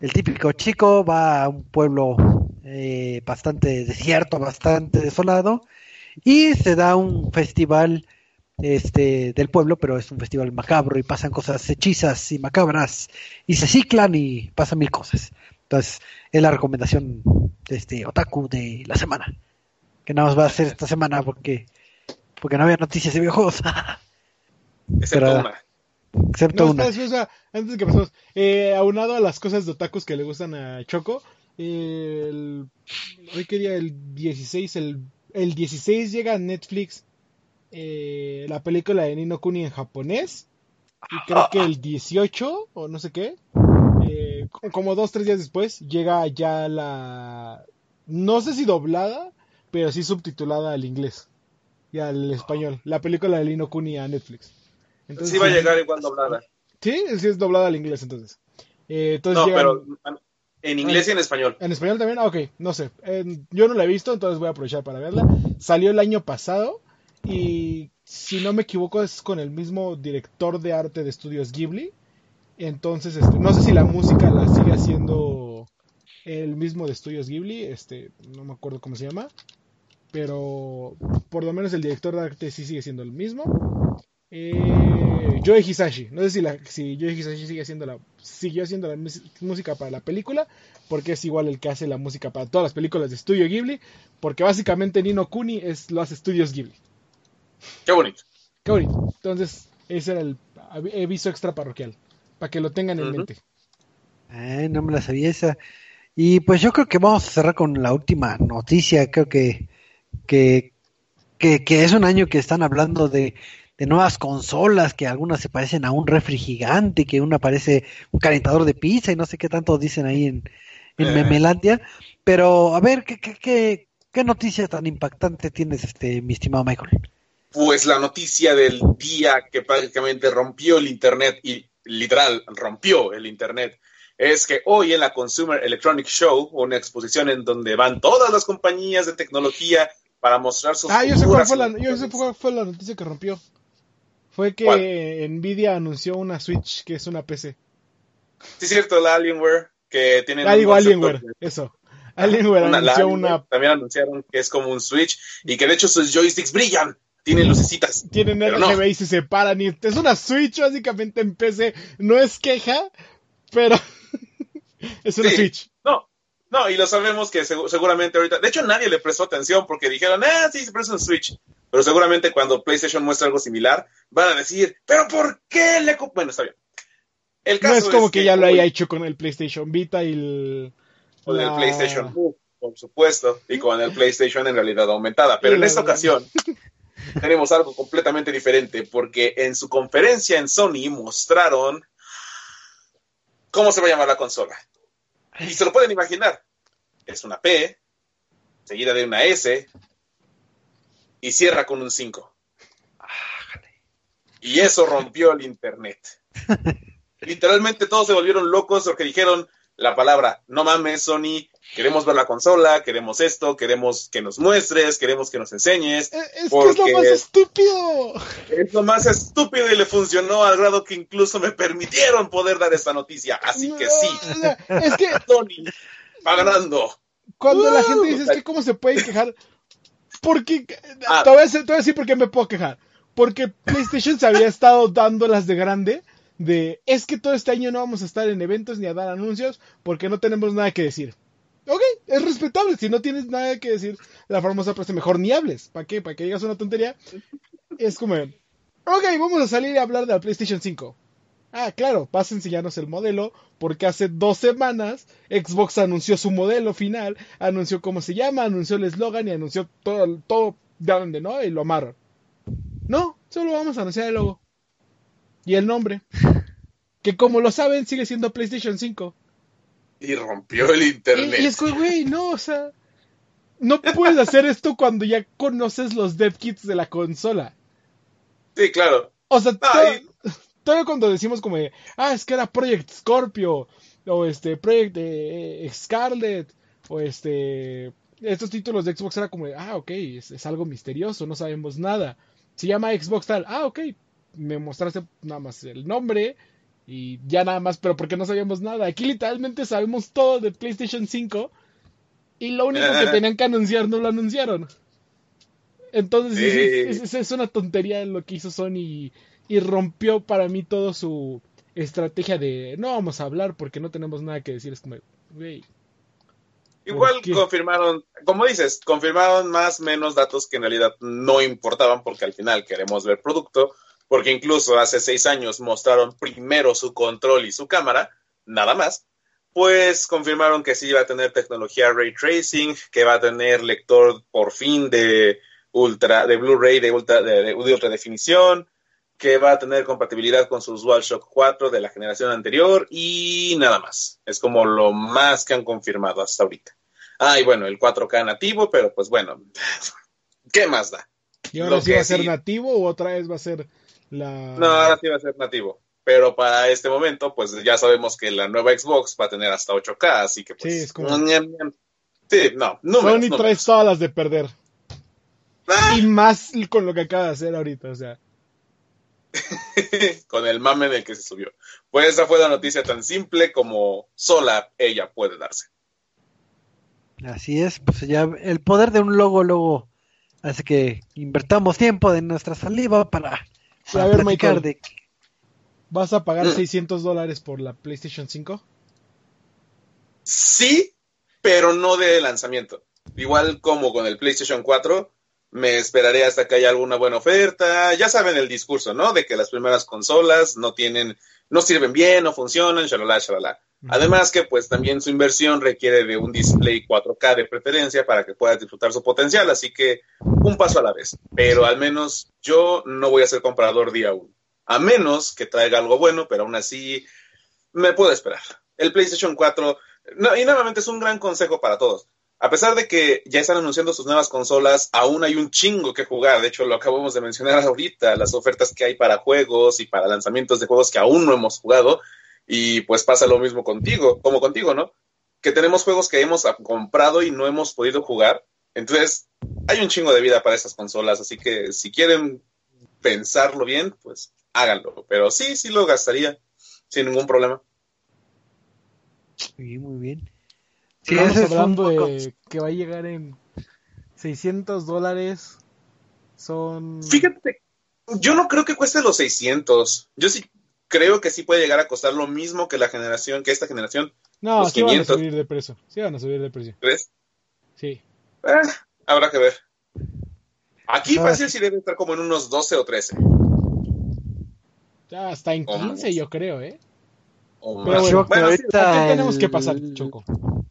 Speaker 1: el típico chico va a un pueblo eh, bastante desierto, bastante desolado, y se da un festival este del pueblo, pero es un festival macabro y pasan cosas hechizas y macabras y se ciclan y pasan mil cosas. Entonces, es la recomendación de este otaku de la semana. Que nada más va a ser esta semana porque porque no había noticias de videojuegos.
Speaker 2: Excepto
Speaker 1: Pero-
Speaker 2: una.
Speaker 1: Excepto
Speaker 3: No,
Speaker 1: una.
Speaker 3: antes que pasemos, eh, aunado a las cosas de otakus que le gustan a Choco, eh, el, hoy qué día, el 16, el, el 16 llega a Netflix eh, la película de Nino Kuni en japonés, y creo que el 18, o no sé qué, eh, co- como dos, tres días después, llega ya la, no sé si doblada, pero sí subtitulada al inglés y al español, la película de Nino Kuni a Netflix. Entonces,
Speaker 2: Sí va a llegar igual doblada.
Speaker 3: Sí, sí es doblada al inglés entonces. Eh, entonces
Speaker 2: No,
Speaker 3: llegan-
Speaker 2: pero en inglés y en español.
Speaker 3: ¿En español también? Ah, ok, no sé. Eh, yo no la he visto, entonces voy a aprovechar para verla. Salió el año pasado y si no me equivoco es con el mismo director de arte de estudios Ghibli. Entonces, este, no sé si la música la sigue haciendo el mismo de estudios Ghibli, este, no me acuerdo cómo se llama. Pero por lo menos el director de arte sí sigue siendo el mismo. Eh, Joe Hisashi. No sé si, la, si Joe Hisashi sigue haciendo la, siguió haciendo la música para la película, porque es igual el que hace la música para todas las películas de Estudio Ghibli, porque básicamente Nino Kuni es, lo hace Estudios Ghibli.
Speaker 2: Qué bonito.
Speaker 3: Qué bonito. Entonces, ese era el avi- aviso extra parroquial, para que lo tengan en mente.
Speaker 1: Ay, no me la sabía esa. Y pues yo creo que vamos a cerrar con la última noticia. Creo que, que, que, que es un año que están hablando de, de nuevas consolas, que algunas se parecen a un refri gigante, que una parece un calentador de pizza y no sé qué tanto dicen ahí en, en
Speaker 2: Eh.
Speaker 1: Memelandia. Pero a ver, ¿qué, qué, qué, qué noticia tan impactante tienes, este, mi estimado Michael?
Speaker 2: Pues la noticia del día que prácticamente rompió el Internet y literal rompió el Internet es que hoy en la Consumer Electronic Show, una exposición en donde van todas las compañías de tecnología para mostrar sus
Speaker 3: Ah, yo sé cuál fue la, yo sé cuál fue la noticia que rompió. Fue que Nvidia anunció una Switch que es una PC.
Speaker 2: Sí, es cierto, la Alienware, que tiene...
Speaker 3: Ah, digo Alienware, eso. Alienware anunció una...
Speaker 2: También anunciaron que es como un Switch y que de hecho sus joysticks brillan. Tienen lucecitas.
Speaker 3: Tienen RGB y se separan. Y es una Switch básicamente en PC. No es queja, pero es una Switch.
Speaker 2: No, no, y lo sabemos que seguramente ahorita. De hecho, nadie le prestó atención porque dijeron, ah, sí, se presta un Switch. Pero seguramente cuando PlayStation muestra algo similar, van a decir, ¿pero por qué le.? Bueno, está bien.
Speaker 3: El caso no es como que, ya lo haya hecho con el PlayStation Vita y el.
Speaker 2: Con el PlayStation por supuesto, y con el PlayStation en realidad aumentada. Pero en esta ocasión tenemos algo completamente diferente, porque en su conferencia en Sony mostraron cómo se va a llamar la consola. Y se lo pueden imaginar. Es una P, seguida de una S, y cierra con un 5. Y eso rompió el Internet. Literalmente todos se volvieron locos porque dijeron la palabra, no mames, Sony, queremos ver la consola, queremos esto, queremos que nos muestres, queremos que nos enseñes.
Speaker 3: Eh, es, que es lo más estúpido.
Speaker 2: Es lo más estúpido y le funcionó al grado que incluso me permitieron poder dar esta noticia. Así que sí.
Speaker 3: Es que
Speaker 2: Sony va ganando.
Speaker 3: Cuando la gente dice es que cómo se puede quejar, porque ah. te, voy a decir, por qué me puedo quejar. Porque PlayStation se había estado dándolas de grande de es que todo este año no vamos a estar en eventos ni a dar anuncios porque no tenemos nada que decir. Ok, es respetable. Si no tienes nada que decir, la famosa frase mejor ni hables. ¿Para qué? ¿Para que digas una tontería? Es como, ok, vamos a salir y hablar de la PlayStation 5. Ah, claro, vas a enseñarnos el modelo, porque hace dos semanas Xbox anunció su modelo final, anunció cómo se llama, anunció el eslogan y anunció todo, todo grande, ¿no? Y lo amarran. No, solo vamos a anunciar el logo. Y el nombre. Que como lo saben, sigue siendo PlayStation 5.
Speaker 2: Y rompió el internet.
Speaker 3: Y, es que, güey, no, o sea. No puedes hacer esto cuando ya conoces los dev kits de la consola.
Speaker 2: Sí, claro.
Speaker 3: O sea, todo cuando decimos como, ah, es que era Project Scorpio, o este, Project eh, Scarlet, o este, estos títulos de Xbox era como, ah, ok, es, algo misterioso, no sabemos nada. Se llama Xbox tal, ah, ok, me mostraste nada más el nombre y ya nada más, pero porque no sabíamos nada. Aquí literalmente sabemos todo de PlayStation 5 y lo único que tenían que anunciar no lo anunciaron. Entonces es, es, una tontería lo que hizo Sony y rompió para mí todo su estrategia de no vamos a hablar porque no tenemos nada que decir. Es como,
Speaker 2: Igual confirmaron, como dices, confirmaron más menos datos que en realidad no importaban porque al final queremos ver producto, porque incluso hace seis años mostraron primero su control y su cámara, nada más. Pues confirmaron que sí iba a tener tecnología ray tracing, que va a tener lector por fin de ultra, de Blu-ray de ultra, de ultra definición, que va a tener compatibilidad con sus DualShock 4 de la generación anterior y nada más. Es como lo más que han confirmado hasta ahorita. Ah, y bueno, el 4K nativo, pero pues bueno, ¿qué más da?
Speaker 3: ¿Y ahora sí va a ser nativo o otra vez va a ser la...
Speaker 2: No, ahora sí va a ser nativo. Pero para este momento, pues ya sabemos que la nueva Xbox va a tener hasta 8K, así que pues...
Speaker 3: Sí, es como...
Speaker 2: Sí, no,
Speaker 3: números, Sony trae todas las de perder. Ah. Y más con lo que acaba de hacer ahorita, o sea.
Speaker 2: con el mame del que se subió. Pues esa fue la noticia tan simple como sola ella puede darse.
Speaker 1: Así es, pues ya el poder de un logo luego hace que invertamos tiempo de nuestra saliva para,
Speaker 3: para a de... ¿Vas a pagar 600 mm. dólares por la PlayStation 5?
Speaker 2: Sí, pero no de lanzamiento. Igual como con el PlayStation 4, me esperaré hasta que haya alguna buena oferta. Ya saben el discurso, ¿no? De que las primeras consolas no tienen, no sirven bien, no funcionan, shalala, shalala. Además que pues también su inversión requiere de un display 4K de preferencia para que puedas disfrutar su potencial, así que un paso a la vez. Pero al menos yo no voy a ser comprador día uno. A menos que traiga algo bueno, pero aún así me puedo esperar. El PlayStation 4, no, y nuevamente es un gran consejo para todos a pesar de que ya están anunciando sus nuevas consolas, aún hay un chingo que jugar. De hecho, lo acabamos de mencionar ahorita, las ofertas que hay para juegos y para lanzamientos de juegos que aún no hemos jugado. Y pues pasa lo mismo contigo, como contigo, ¿no? Que tenemos juegos que hemos comprado y no hemos podido jugar. Entonces, hay un chingo de vida para estas consolas. Así que si quieren pensarlo bien, pues háganlo. Pero sí, sí lo gastaría sin ningún problema.
Speaker 1: Sí, muy bien.
Speaker 3: Sí, Estamos hablando de que va a llegar en 600 dólares. Son.
Speaker 2: Fíjate, yo no creo que cueste los 600. Yo sí creo que sí puede llegar a costar lo mismo que la generación, que esta generación.
Speaker 3: No, sí van a subir de precio. Sí van a subir de precio.
Speaker 2: ¿Crees?
Speaker 3: Sí.
Speaker 2: Eh, habrá que ver. Aquí fácil sí debe estar como en unos 12 o 13.
Speaker 3: Ya está en 15, yo creo, ¿eh?
Speaker 1: Pero bueno, ahorita
Speaker 3: tenemos que pasar, Choco?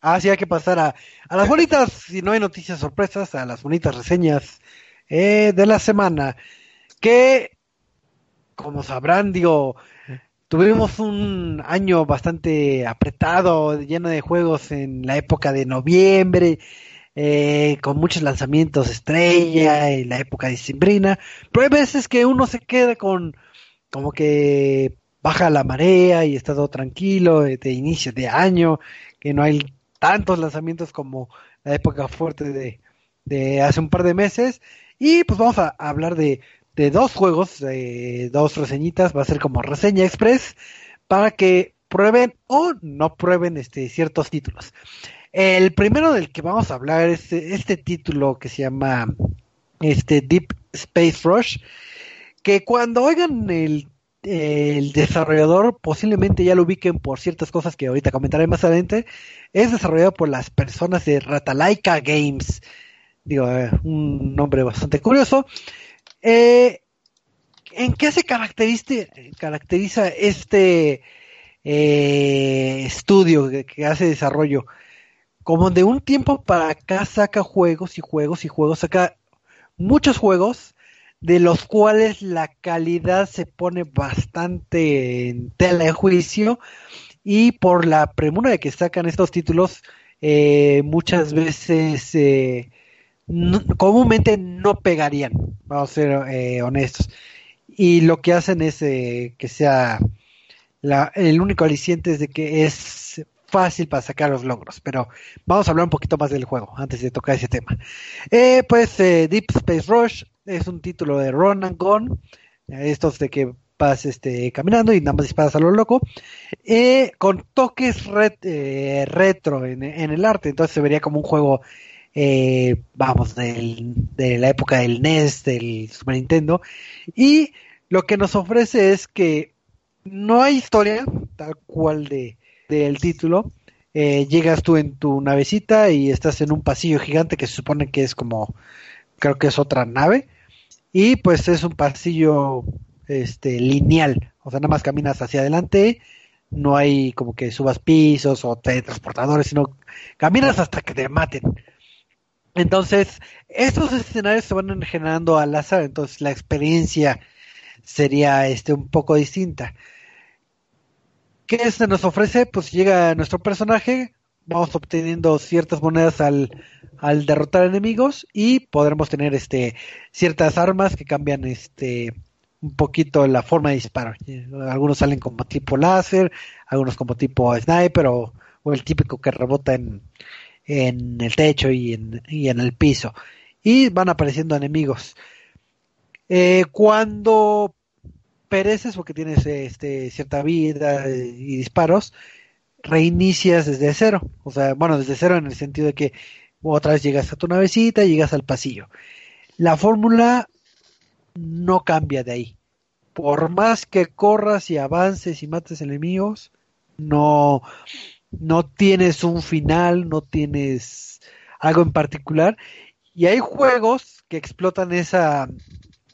Speaker 1: Ah, sí, hay que pasar a, las bonitas, si no hay noticias sorpresas, a las bonitas reseñas eh, de la semana. Que, como sabrán, digo, tuvimos un año bastante apretado, lleno de juegos en la época de noviembre, eh, con muchos lanzamientos estrella, en la época de Simbrina, pero hay veces que uno se queda con como que baja la marea y está todo tranquilo de, inicio de año, que no hay tantos lanzamientos como la época fuerte de, hace un par de meses. Y pues vamos a, hablar de, dos juegos, dos reseñitas, va a ser como reseña express, para que prueben o no prueben este, ciertos títulos. El primero del que vamos a hablar es este título que se llama este Deep Space Rush, que cuando oigan el el desarrollador posiblemente ya lo ubiquen por ciertas cosas que ahorita comentaré más adelante. Es desarrollado por las personas de Ratalaika Games. Digo, eh, un nombre bastante curioso. Eh, ¿En qué se caracteriza, este eh, estudio que, que, hace desarrollo? Como de un tiempo para acá saca juegos y juegos y juegos, saca muchos juegos de los cuales la calidad se pone bastante en tela de juicio y por la premura de que sacan estos títulos eh, muchas veces eh, comúnmente no pegarían, vamos a ser eh, honestos. Y lo que hacen es que sea el único aliciente es de que es fácil para sacar los logros, pero vamos a hablar un poquito más del juego antes de tocar ese tema. pues Deep Space Rush es un título de Run and Gone, estos de que vas este, caminando y nada más disparas a lo loco, eh, con toques eh, retro en, el arte, entonces se vería como un juego, eh, vamos, de la época del NES, del Super Nintendo, y lo que nos ofrece es que no hay historia tal cual de del título, llegas tú en tu navecita y estás en un pasillo gigante que se supone que es como, creo que es otra nave, y pues es un pasillo este lineal, o sea, nada más caminas hacia adelante, no hay como que subas pisos o transportadores, sino caminas hasta que te maten. Entonces, estos escenarios se van generando al azar, entonces la experiencia sería este un poco distinta. ¿Qué se nos ofrece? Pues llega nuestro personaje, vamos obteniendo ciertas monedas al, al derrotar enemigos y podremos tener este ciertas armas que cambian este un poquito la forma de disparo. Algunos salen como tipo láser, algunos como tipo sniper o, el típico que rebota en, en el techo y en, y en el piso. Y van apareciendo enemigos. Eh, cuando pereces porque tienes este, cierta vida y disparos, reinicias desde cero. O sea, bueno, desde cero en el sentido de que otra vez llegas a tu navecita llegas al pasillo. La fórmula no cambia de ahí. Por más que corras y avances y mates enemigos, no, no tienes un final, no tienes algo en particular. Y hay juegos que explotan esa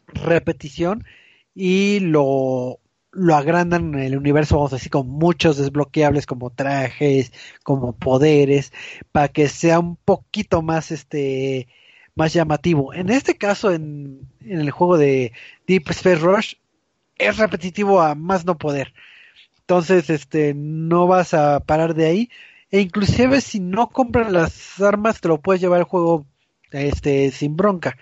Speaker 1: repetición y lo lo agrandan en el universo, vamos a decir, con muchos desbloqueables como trajes, como poderes, para que sea un poquito más este más llamativo. En este caso, en, en el juego de Deep Space Rush, es repetitivo a más no poder. Entonces, este, no vas a parar de ahí. E inclusive si no compras las armas, te lo puedes llevar al juego este, sin bronca.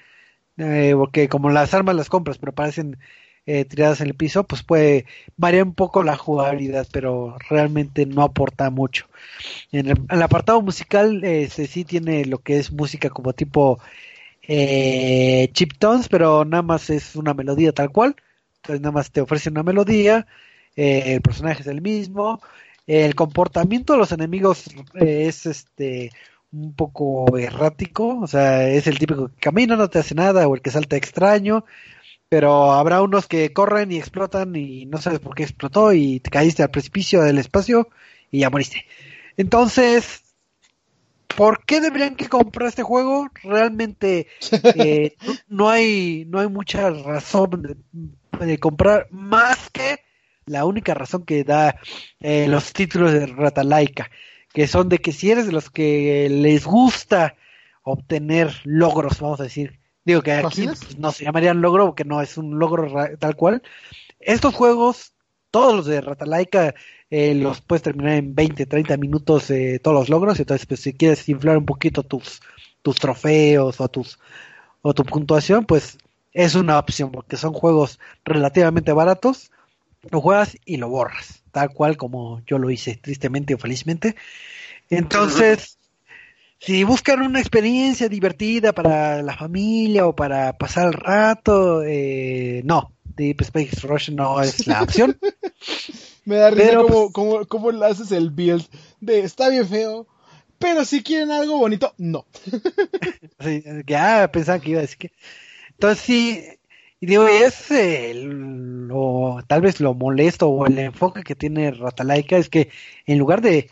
Speaker 1: Eh, porque como las armas las compras, pero parecen eh, tiradas en el piso, pues puede variar un poco la jugabilidad, pero realmente no aporta mucho. En el, apartado musical, este sí tiene lo que es música como tipo eh, chip tones, pero nada más es una melodía tal cual. Entonces nada más te ofrece una melodía, eh, el personaje es el mismo, el comportamiento de los enemigos eh, es este un poco errático, o sea, es el típico que camina, no te hace nada, o el que salta extraño, pero habrá unos que corren y explotan y no sabes por qué explotó y te caíste al precipicio del espacio y ya moriste. Entonces, ¿por qué deberían que comprar este juego? Realmente eh, no hay no hay mucha razón de, de, comprar más que la única razón que da eh, los títulos de Ratalaika, que son de que si eres de los que les gusta obtener logros, vamos a decir, digo que aquí pues, no se llamarían logro porque no es un logro tal cual. Estos juegos, todos los de Ratalaika, eh, los puedes terminar en 20, 30 minutos eh, todos los logros. Entonces, pues si quieres inflar un poquito tus, tus trofeos o tus o tu puntuación, pues es una opción porque son juegos relativamente baratos. Lo juegas y lo borras, tal cual como yo lo hice, tristemente o felizmente. Entonces, si buscan una experiencia divertida para la familia o para pasar el rato, eh, no, Deep Space Rush no es la opción.
Speaker 3: Me da risa pero, como, como, como haces el build de está bien feo, pero si quieren algo bonito, no.
Speaker 1: sí, ya pensaba que iba a decir que. Entonces sí, y digo, es eh, lo, tal vez lo molesto o el enfoque que tiene Ratalaika es que en lugar de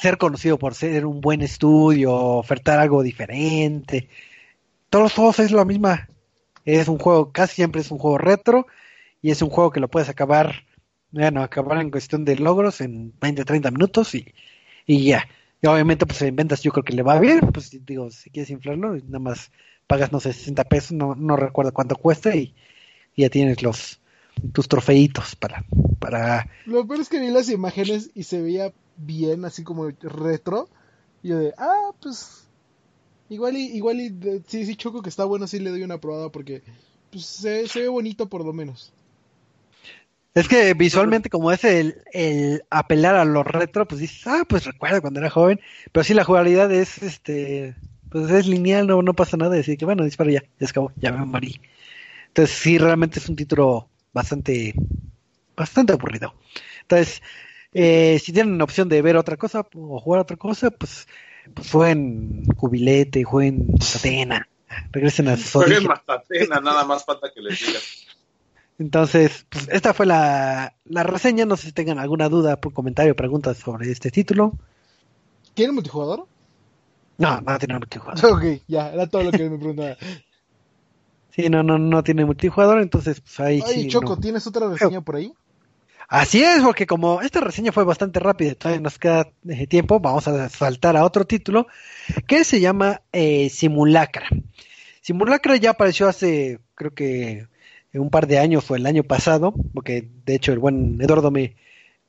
Speaker 1: ser conocido por ser un buen estudio, ofertar algo diferente, todos los es lo misma. Es un juego, casi siempre es un juego retro y es un juego que lo puedes acabar bueno, acabar en cuestión de logros en 20, 30 minutos y, y ya. Y obviamente, pues en ventas yo creo que le va bien, pues digo, si quieres inflarlo, nada más pagas, no sé, 60 pesos, no, no recuerdo cuánto cuesta y, y ya tienes los tus trofeitos para, para...
Speaker 3: Lo peor es que vi las imágenes y se veía bien, así como retro, y yo de, ah, pues, igual y, igual y, sí, sí, choco que está bueno, sí le doy una probada porque, pues, se, se ve bonito por lo menos.
Speaker 1: Es que visualmente como es el, el apelar a lo retro, pues dices, ah, pues recuerda cuando era joven, pero sí la jugabilidad es, este, pues es lineal, no, no pasa nada, decir que bueno, disparo ya, ya acabó, ya me morí. Entonces sí, realmente es un título bastante, bastante aburrido. Entonces, eh, si tienen opción de ver otra cosa o jugar otra cosa, pues, pues jueguen Cubilete, jueguen Matena, regresen a
Speaker 2: sus Jueguen Matena, nada más falta que les digas.
Speaker 1: Entonces, pues esta fue la, la reseña. No sé si tengan alguna duda, por comentario o preguntas sobre este título.
Speaker 3: ¿Tiene multijugador?
Speaker 1: No, no tiene multijugador.
Speaker 3: Ok, ya, era todo lo que me preguntaba.
Speaker 1: sí, no, no, no tiene multijugador, entonces pues ahí
Speaker 3: Ay,
Speaker 1: sí.
Speaker 3: Choco,
Speaker 1: no.
Speaker 3: ¿tienes otra reseña por ahí?
Speaker 1: Así es, porque como esta reseña fue bastante rápida, todavía nos queda eh, tiempo, vamos a saltar a otro título que se llama eh, Simulacra. Simulacra ya apareció hace, creo que un par de años, fue el año pasado, porque de hecho el buen Eduardo me,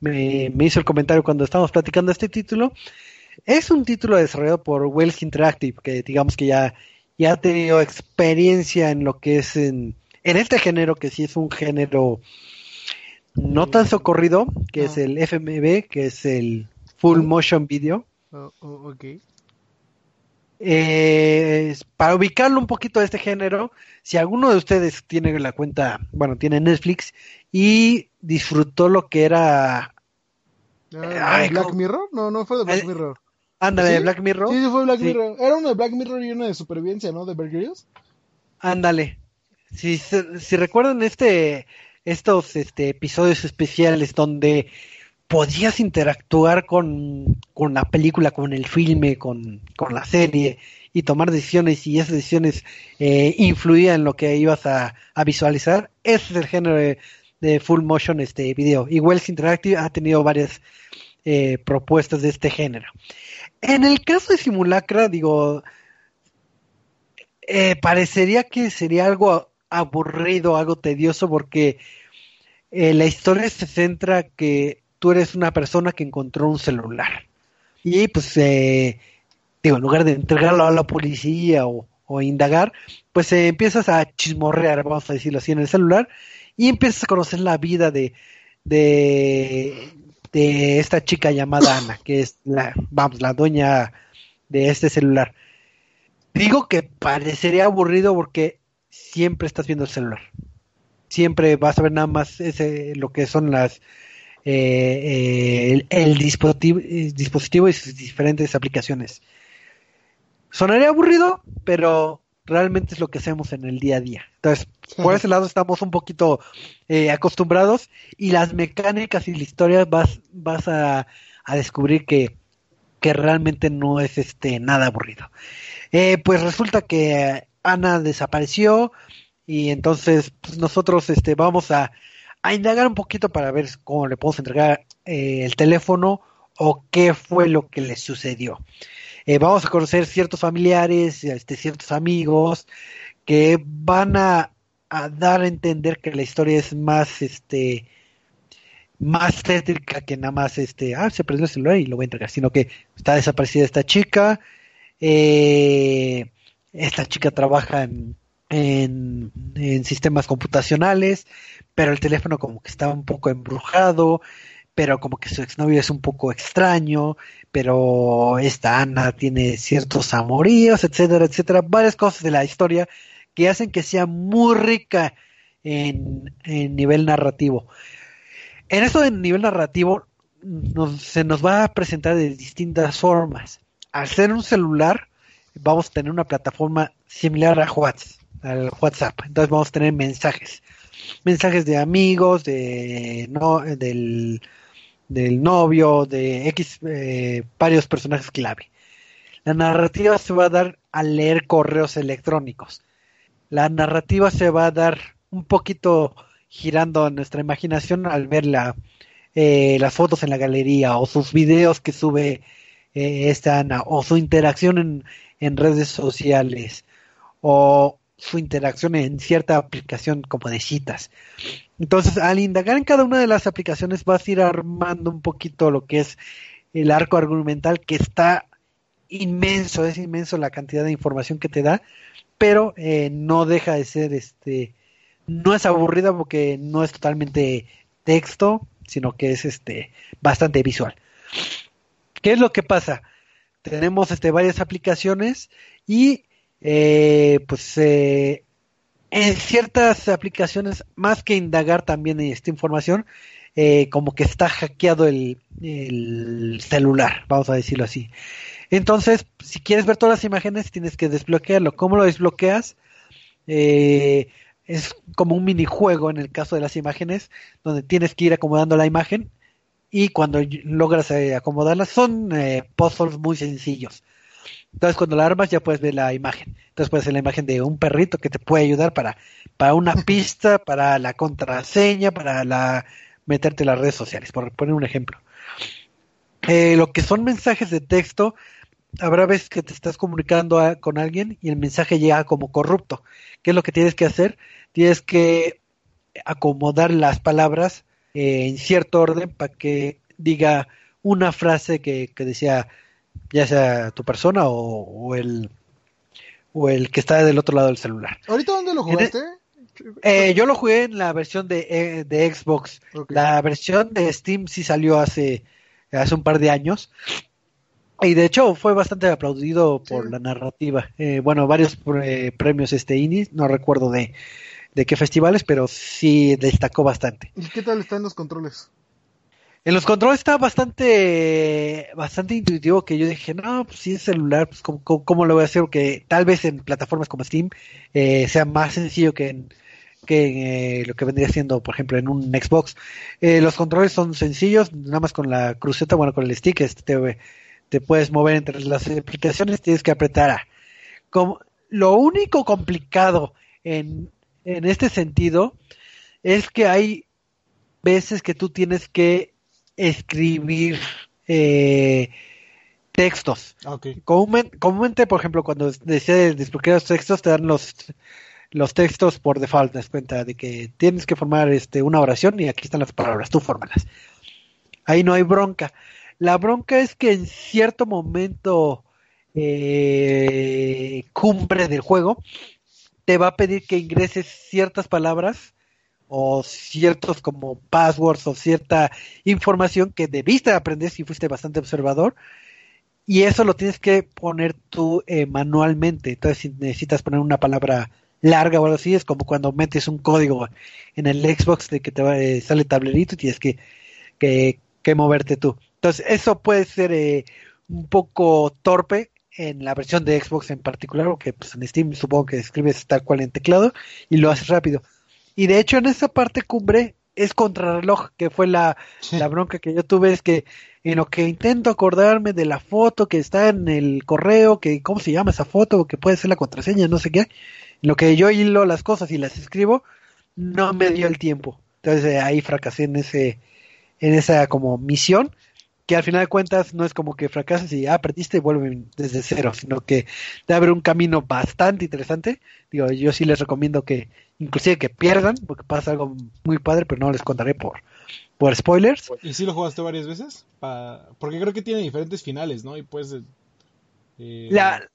Speaker 1: me, me hizo el comentario cuando estábamos platicando este título. Es un título desarrollado por Wells Interactive, que digamos que ya, ya ha tenido experiencia en lo que es en, en este género, que sí es un género no tan socorrido, que
Speaker 3: Ah.
Speaker 1: es el FMV, que es el Full Motion Video.
Speaker 3: Oh, oh, ok.
Speaker 1: Eh, para ubicarlo un poquito a este género, si alguno de ustedes tiene la cuenta, bueno, tiene Netflix y disfrutó lo que era,
Speaker 3: Ah,
Speaker 1: Ay,
Speaker 3: ¿Black. Mirror? No, no fue de Black
Speaker 1: Eh,
Speaker 3: Mirror.
Speaker 1: ándale,
Speaker 3: ¿Sí?
Speaker 1: Black Mirror,
Speaker 3: Sí, sí fue Black
Speaker 1: Sí.
Speaker 3: Mirror. Era uno de Black Mirror y uno de supervivencia, ¿no? De Bear
Speaker 1: ándale. Si, si recuerdan este, estos este, episodios especiales donde podías interactuar con, con la película, con el filme, con, con la serie y tomar decisiones y esas decisiones eh, influían en lo que ibas a, visualizar, ese es el género de, de full motion este video. Y Wells Interactive ha tenido varias eh, propuestas de este género. En el caso de Simulacra, digo, eh, parecería que sería algo aburrido, algo tedioso, porque eh, la historia se centra que tú eres una persona que encontró un celular. Y pues, eh, digo, en lugar de entregarlo a la policía o, indagar, pues eh, empiezas a chismorrear, vamos a decirlo así, en el celular, y empiezas a conocer la vida de, de, de esta chica llamada Ana, que es la, vamos, la dueña de este celular. digo que parecería aburrido porque siempre estás viendo el celular. Siempre vas a ver nada más ese, lo que son las eh, el, dispositivo, dispositivo y sus diferentes aplicaciones. Sonaría aburrido, pero realmente es lo que hacemos en el día a día. Entonces, por ese lado estamos un poquito eh, acostumbrados y las mecánicas y la historia vas, vas a, descubrir que, que, realmente no es este nada aburrido. Eh, pues resulta que Ana desapareció y entonces pues nosotros este, vamos a, a indagar un poquito para ver cómo le podemos entregar eh, el teléfono o qué fue lo que le sucedió. Eh, vamos a conocer ciertos familiares, este, ciertos amigos que van a, dar a entender que la historia es más, este, más tétrica que nada más, este, ah, se perdió el celular y lo voy a entregar, sino que está desaparecida esta chica, eh, esta chica trabaja en, en, en, sistemas computacionales, pero el teléfono como que estaba un poco embrujado, pero como que su exnovio es un poco extraño, pero esta Ana tiene ciertos amoríos, etcétera, etcétera, varias cosas de la historia que hacen que sea muy rica en, nivel narrativo. En eso de nivel narrativo se nos va a presentar de distintas formas. Al ser un celular, vamos a tener una plataforma similar a WhatsApp, al WhatsApp. Entonces vamos a tener mensajes. Mensajes de amigos, de no, del del novio, de X, eh, varios personajes clave. La narrativa se va a dar al leer correos electrónicos. La narrativa se va a dar un poquito girando nuestra imaginación al ver la, eh, las fotos en la galería o sus videos que sube eh, esta Ana o su interacción en, en redes sociales o su interacción en cierta aplicación como de citas. Entonces, al indagar en cada una de las aplicaciones vas a ir armando un poquito lo que es el arco argumental que está inmenso, es inmenso la cantidad de información que te da, pero eh, no deja de ser este no es aburrida porque no es totalmente texto, sino que es este bastante visual. ¿Qué es lo que pasa? Tenemos este varias aplicaciones y eh, pues eh, en ciertas aplicaciones, más que indagar también esta información, eh, como que está hackeado el, celular, vamos a decirlo así. Entonces, si quieres ver todas las imágenes, tienes que desbloquearlo. ¿Cómo lo desbloqueas? Eh, es como un minijuego en el caso de las imágenes, donde tienes que ir acomodando la imagen y cuando logras eh, acomodarla son puzzles muy sencillos. Entonces cuando la armas ya puedes ver la imagen. Entonces puedes ver la imagen de un perrito que te puede ayudar para, para una pista, para la contraseña, para la meterte en las redes sociales, por poner un ejemplo. Eh, lo que son mensajes de texto, habrá veces que te estás comunicando con alguien y el mensaje llega como corrupto. ¿Qué es lo que tienes que hacer? Tienes que acomodar las palabras eh, en cierto orden para que diga una frase que, que decía ya sea tu persona o, el o el que está del otro lado del celular.
Speaker 3: ¿Ahorita dónde lo jugaste?
Speaker 1: Eh, yo lo jugué en la versión de, eh, de Xbox. La versión de Steam sí salió hace, hace un par de años. Y de hecho fue bastante aplaudido por la narrativa. Eh, bueno, varios premios este indie, no recuerdo de, de qué festivales, pero sí destacó bastante.
Speaker 3: ¿Y qué tal están los controles?
Speaker 1: En los controles está bastante, bastante intuitivo que yo dije, no, pues si es celular, pues ¿cómo, lo voy a hacer? Que tal vez en plataformas como Steam eh, sea más sencillo que en, que eh, lo que vendría siendo, por ejemplo, en un Xbox. Eh, los controles son sencillos, nada más con la cruceta, bueno, con el stick, este, te, te puedes mover entre las aplicaciones, tienes que apretar a. Como, lo único complicado en, en este sentido es que hay veces que tú tienes que escribir eh, textos. comúnmente, por ejemplo, cuando decides desbloquear los textos, te dan los, los textos por default. Das cuenta de que tienes que formar este, una oración y aquí están las palabras, tú fórmalas. Ahí no hay bronca. La bronca es que en cierto momento eh, cumbre del juego te va a pedir que ingreses ciertas palabras o ciertos como passwords o cierta información que debiste aprender si fuiste bastante observador y eso lo tienes que poner tú eh, manualmente. Entonces, si necesitas poner una palabra larga o algo así, es como cuando metes un código en el Xbox de que te va, eh, sale tablerito y tienes que, que, moverte tú. Entonces, eso puede ser eh, un poco torpe en la versión de Xbox en particular, porque pues, en Steam supongo que escribes tal cual en teclado y lo haces rápido. Y de hecho, en esa parte cumbre es contrarreloj, que fue la, la bronca que yo tuve, es que en lo que intento acordarme de la foto que está en el correo, que cómo se llama esa foto, que puede ser la contraseña, no sé qué, en lo que yo hilo las cosas y las escribo, no me dio el tiempo. Entonces ahí fracasé en ese, en esa como misión, que al final de cuentas no es como que fracasas y ah, perdiste y vuelven desde cero, sino que debe haber un camino bastante interesante. Digo, yo sí les recomiendo que, inclusive que pierdan, porque pasa algo muy padre, pero no les contaré por, por spoilers.
Speaker 3: ¿Y si lo jugaste varias veces? Porque creo que tiene diferentes finales, ¿no? Y pues...
Speaker 1: Eh... La...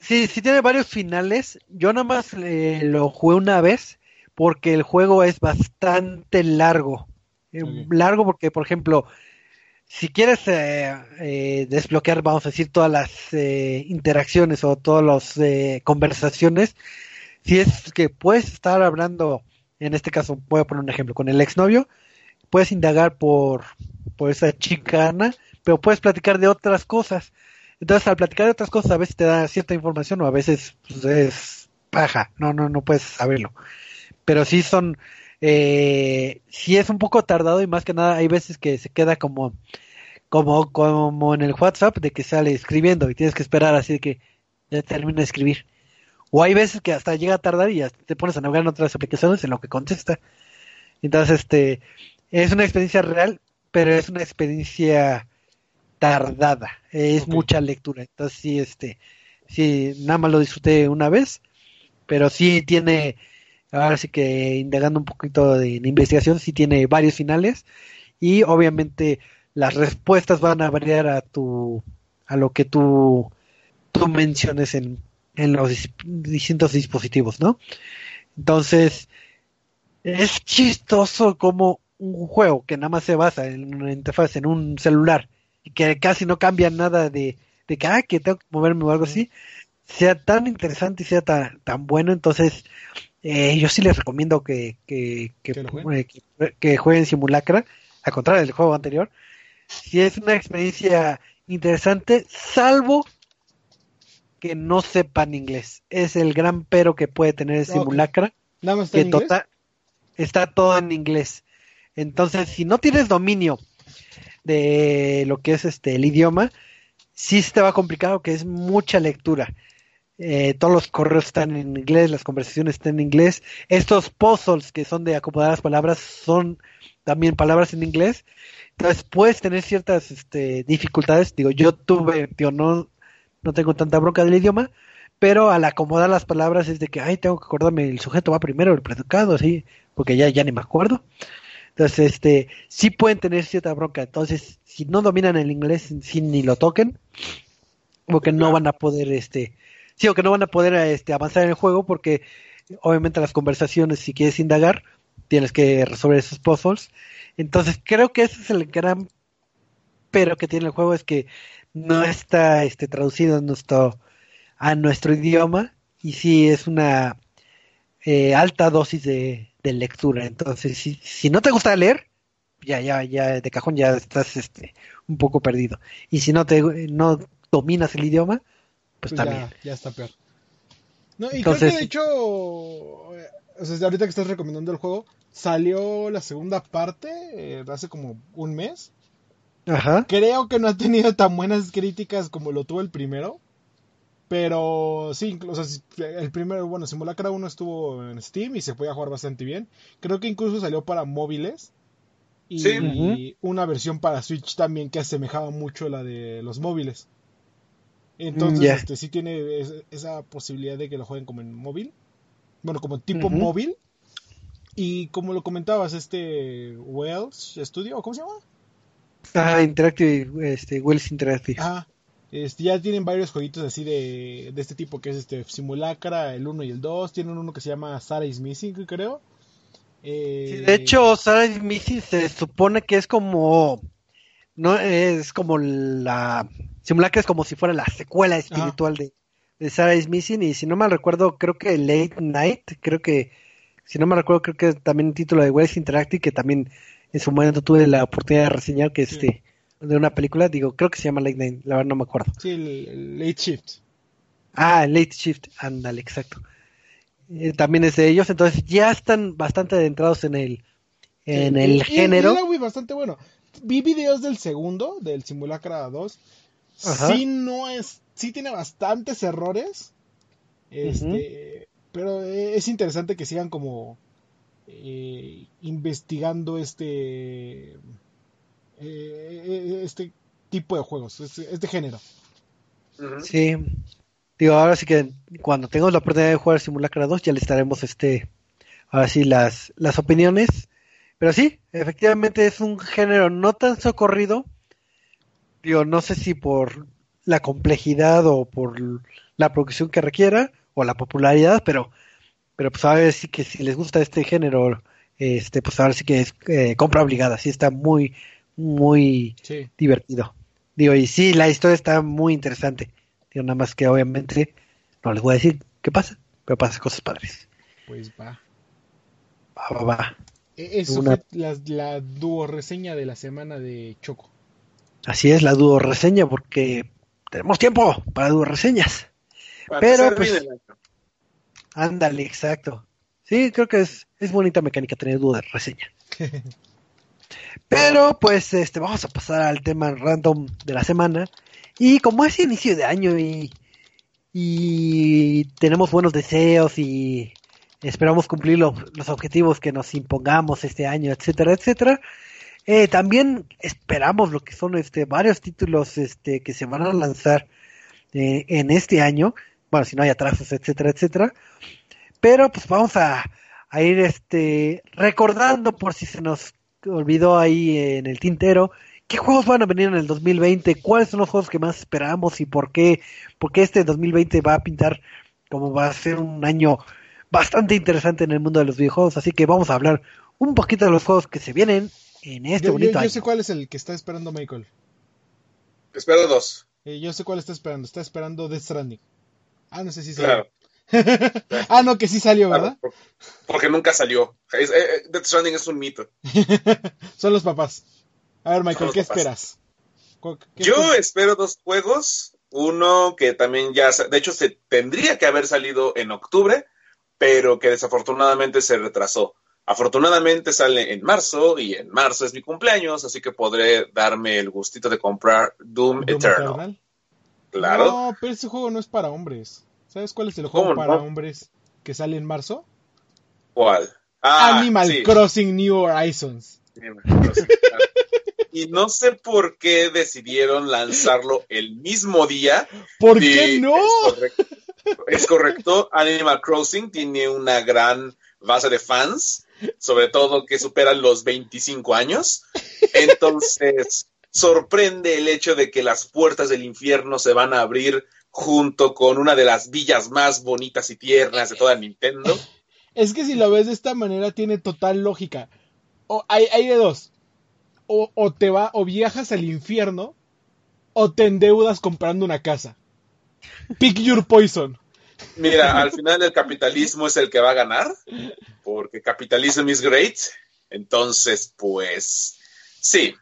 Speaker 1: Sí, sí tiene varios finales. Yo nada más eh, lo jugué una vez porque el juego es bastante largo. Eh, okay. Largo porque, por ejemplo, si quieres eh, eh, desbloquear, vamos a decir, todas las eh, interacciones o todas las eh, conversaciones, si es que puedes estar hablando, en este caso voy a poner un ejemplo, con el exnovio, puedes indagar por, por esa chica Ana, pero puedes platicar de otras cosas. Entonces, al platicar de otras cosas, a veces te da cierta información o a veces pues, es paja, no, no, no puedes saberlo. Pero sí son eh, sí es un poco tardado y más que nada hay veces que se queda como como como en el WhatsApp de que sale escribiendo y tienes que esperar así de que ya termina de escribir. O hay veces que hasta llega a tardar y ya te pones a navegar en otras aplicaciones en lo que contesta. Entonces este es una experiencia real pero es una experiencia tardada. Es okay. mucha lectura. Entonces sí este sí nada más lo disfruté una vez pero sí tiene ahora sí que indagando un poquito de, investigación, sí tiene varios finales y obviamente las respuestas van a variar a tu a lo que tú, tú menciones en, en los distintos dispositivos, ¿no? Entonces, es chistoso como un juego que nada más se basa en una interfaz, en un celular, y que casi no cambia nada de, de que, ah, que tengo que moverme o algo así, sea tan interesante y sea tan, tan bueno, entonces eh, yo sí les recomiendo que, que, que, eh, que, jueguen Simulacra, al contrario del juego anterior. Si es una experiencia interesante, salvo que no sepan inglés. Es el gran pero que puede tener Simulacra.
Speaker 3: Okay. ¿Nada más está
Speaker 1: que
Speaker 3: en inglés?
Speaker 1: Tota, está todo en inglés. Entonces, si no tienes dominio de lo que es este el idioma, sí se te va complicado, que es mucha lectura. Eh, todos los correos están en inglés, las conversaciones están en inglés. Estos puzzles que son de acomodar las palabras son también palabras en inglés. Entonces puedes tener ciertas este, dificultades. Digo, yo tuve, tío, no, no tengo tanta bronca del idioma, pero al acomodar las palabras es de que, ay, tengo que acordarme, el sujeto va primero, el predicado, así, porque ya, ya ni me acuerdo. Entonces, este, sí pueden tener cierta bronca. Entonces, si no dominan el inglés, sí ni lo toquen, porque no van a poder, este, sí, o que no van a poder este, avanzar en el juego porque obviamente las conversaciones, si quieres indagar, tienes que resolver esos puzzles. Entonces creo que ese es el gran pero que tiene el juego es que no está este, traducido a nuestro, a nuestro idioma y sí es una eh, alta dosis de, de, lectura. Entonces, si, si no te gusta leer, ya, ya, ya de cajón ya estás este, un poco perdido. Y si no te no dominas el idioma, pues, pues también.
Speaker 3: Ya, ya, está peor. No, y Entonces, creo que de hecho, o sea, ahorita que estás recomendando el juego, salió la segunda parte eh, hace como un mes.
Speaker 1: Ajá.
Speaker 3: Creo que no ha tenido tan buenas críticas como lo tuvo el primero. Pero sí, o sea, el primero, bueno, Simulacra 1 estuvo en Steam y se podía jugar bastante bien. Creo que incluso salió para móviles. Y
Speaker 2: sí.
Speaker 3: -huh. una versión para Switch también que asemejaba mucho a la de los móviles. Entonces, yeah. este, sí tiene esa posibilidad de que lo jueguen como en móvil. Bueno, como tipo uh -huh. móvil. Y como lo comentabas, este Wells Studio, ¿cómo se llama?
Speaker 1: Ah, Interactive, este, Wells Interactive.
Speaker 3: Ah, este, ya tienen varios jueguitos así de, de este tipo que es este Simulacra, el 1 y el 2. Tienen uno que se llama Sarah is Missing, creo.
Speaker 1: Eh... Sí, de hecho, Sarah is Missing se supone que es como. No es como la Simulacra es como si fuera la secuela espiritual de, de Sarah is Missing y si no mal recuerdo, creo que Late Night, creo que, si no me recuerdo, creo que también el título de West Interactive, que también en su momento tuve la oportunidad de reseñar, que este, de una película, digo, creo que se llama Late Night, la verdad no me acuerdo.
Speaker 3: Sí, el, Late Shift.
Speaker 1: Ah, Late Shift, ándale, exacto. Eh, también es de ellos, entonces ya están bastante adentrados en el, en el género.
Speaker 3: Y, bastante bueno. Vi videos del segundo, del Simulacra 2. Sí, no es, sí tiene bastantes errores. Este, pero es interesante que sigan como eh, investigando este eh, este tipo de juegos, este, este género.
Speaker 1: Sí, digo, ahora sí que cuando tengamos la oportunidad de jugar Simulacra 2 ya le estaremos este, ahora sí las, las opiniones pero sí, efectivamente es un género no tan socorrido. Digo, no sé si por la complejidad o por la producción que requiera o la popularidad, pero pero pues a ver sí que si les gusta este género, este pues ahora sí que es eh, compra obligada, sí está muy muy divertido. Digo, y sí, la historia está muy interesante. Digo, nada más que obviamente no les voy a decir qué pasa, pero pasa cosas padres.
Speaker 3: Pues va.
Speaker 1: Va, va, va.
Speaker 3: E, fue la, la dúo reseña de la semana de Choco.
Speaker 1: Así es, la dúo reseña, porque tenemos tiempo para dúo reseñas. Pero pues. Ándale, exacto. Sí, creo que es, es bonita mecánica tener dúo de reseña. Pero pues este vamos a pasar al tema random de la semana. Y como es inicio de año y, y tenemos buenos deseos y esperamos cumplir los objetivos que nos impongamos este año, etcétera, etcétera. Eh, también esperamos lo que son este varios títulos este que se van a lanzar eh, en este año, bueno si no hay atrasos, etcétera, etcétera. Pero pues vamos a, ir este recordando por si se nos olvidó ahí en el tintero ¿Qué juegos van a venir en el 2020? ¿Cuáles son los juegos que más esperamos y por qué? Porque este 2020 va a pintar como va a ser un año bastante interesante en el mundo de los videojuegos, así que vamos a hablar un poquito de los juegos que se vienen en este bonito
Speaker 3: yo,
Speaker 1: yo
Speaker 3: sé cuál es el que está esperando Michael.
Speaker 2: Espero dos.
Speaker 3: Eh, yo sé cuál está esperando. Está esperando Death Stranding. Ah, no sé si salió. ah, no, que sí salió, ¿verdad?
Speaker 2: porque nunca salió. Eh, eh, Death Stranding es un mito.
Speaker 3: Son los papás. A ver, Michael, ¿qué esperas?
Speaker 2: yo espero dos juegos. Uno que también ya, de hecho, se tendría que haber salido en octubre, pero que desafortunadamente se retrasó. Afortunadamente sale en marzo y en marzo es mi cumpleaños, así que podré darme el gustito de comprar Doom, Eternal. Claro.
Speaker 3: No, pero ese juego no es para hombres. ¿Sabes cuál es el juego para hombres que sale en marzo?
Speaker 2: ¿Cuál?
Speaker 3: Ah, Animal Crossing New Horizons.
Speaker 2: y no sé por qué decidieron lanzarlo el mismo día.
Speaker 3: ¿Por qué no?
Speaker 2: Es correcto, Animal Crossing tiene una gran base de fans, sobre todo que superan los 25 años. Entonces, sorprende el hecho de que las puertas del infierno se van a abrir junto con una de las villas más bonitas y tiernas de toda Nintendo.
Speaker 3: Es que si lo ves de esta manera tiene total lógica. O hay, hay de dos. O, o te va, o viajas al infierno, o te endeudas comprando una casa. Pick your poison.
Speaker 2: Mira, al final el capitalismo es el que va a ganar, porque capitalism is great. Entonces, pues, sí,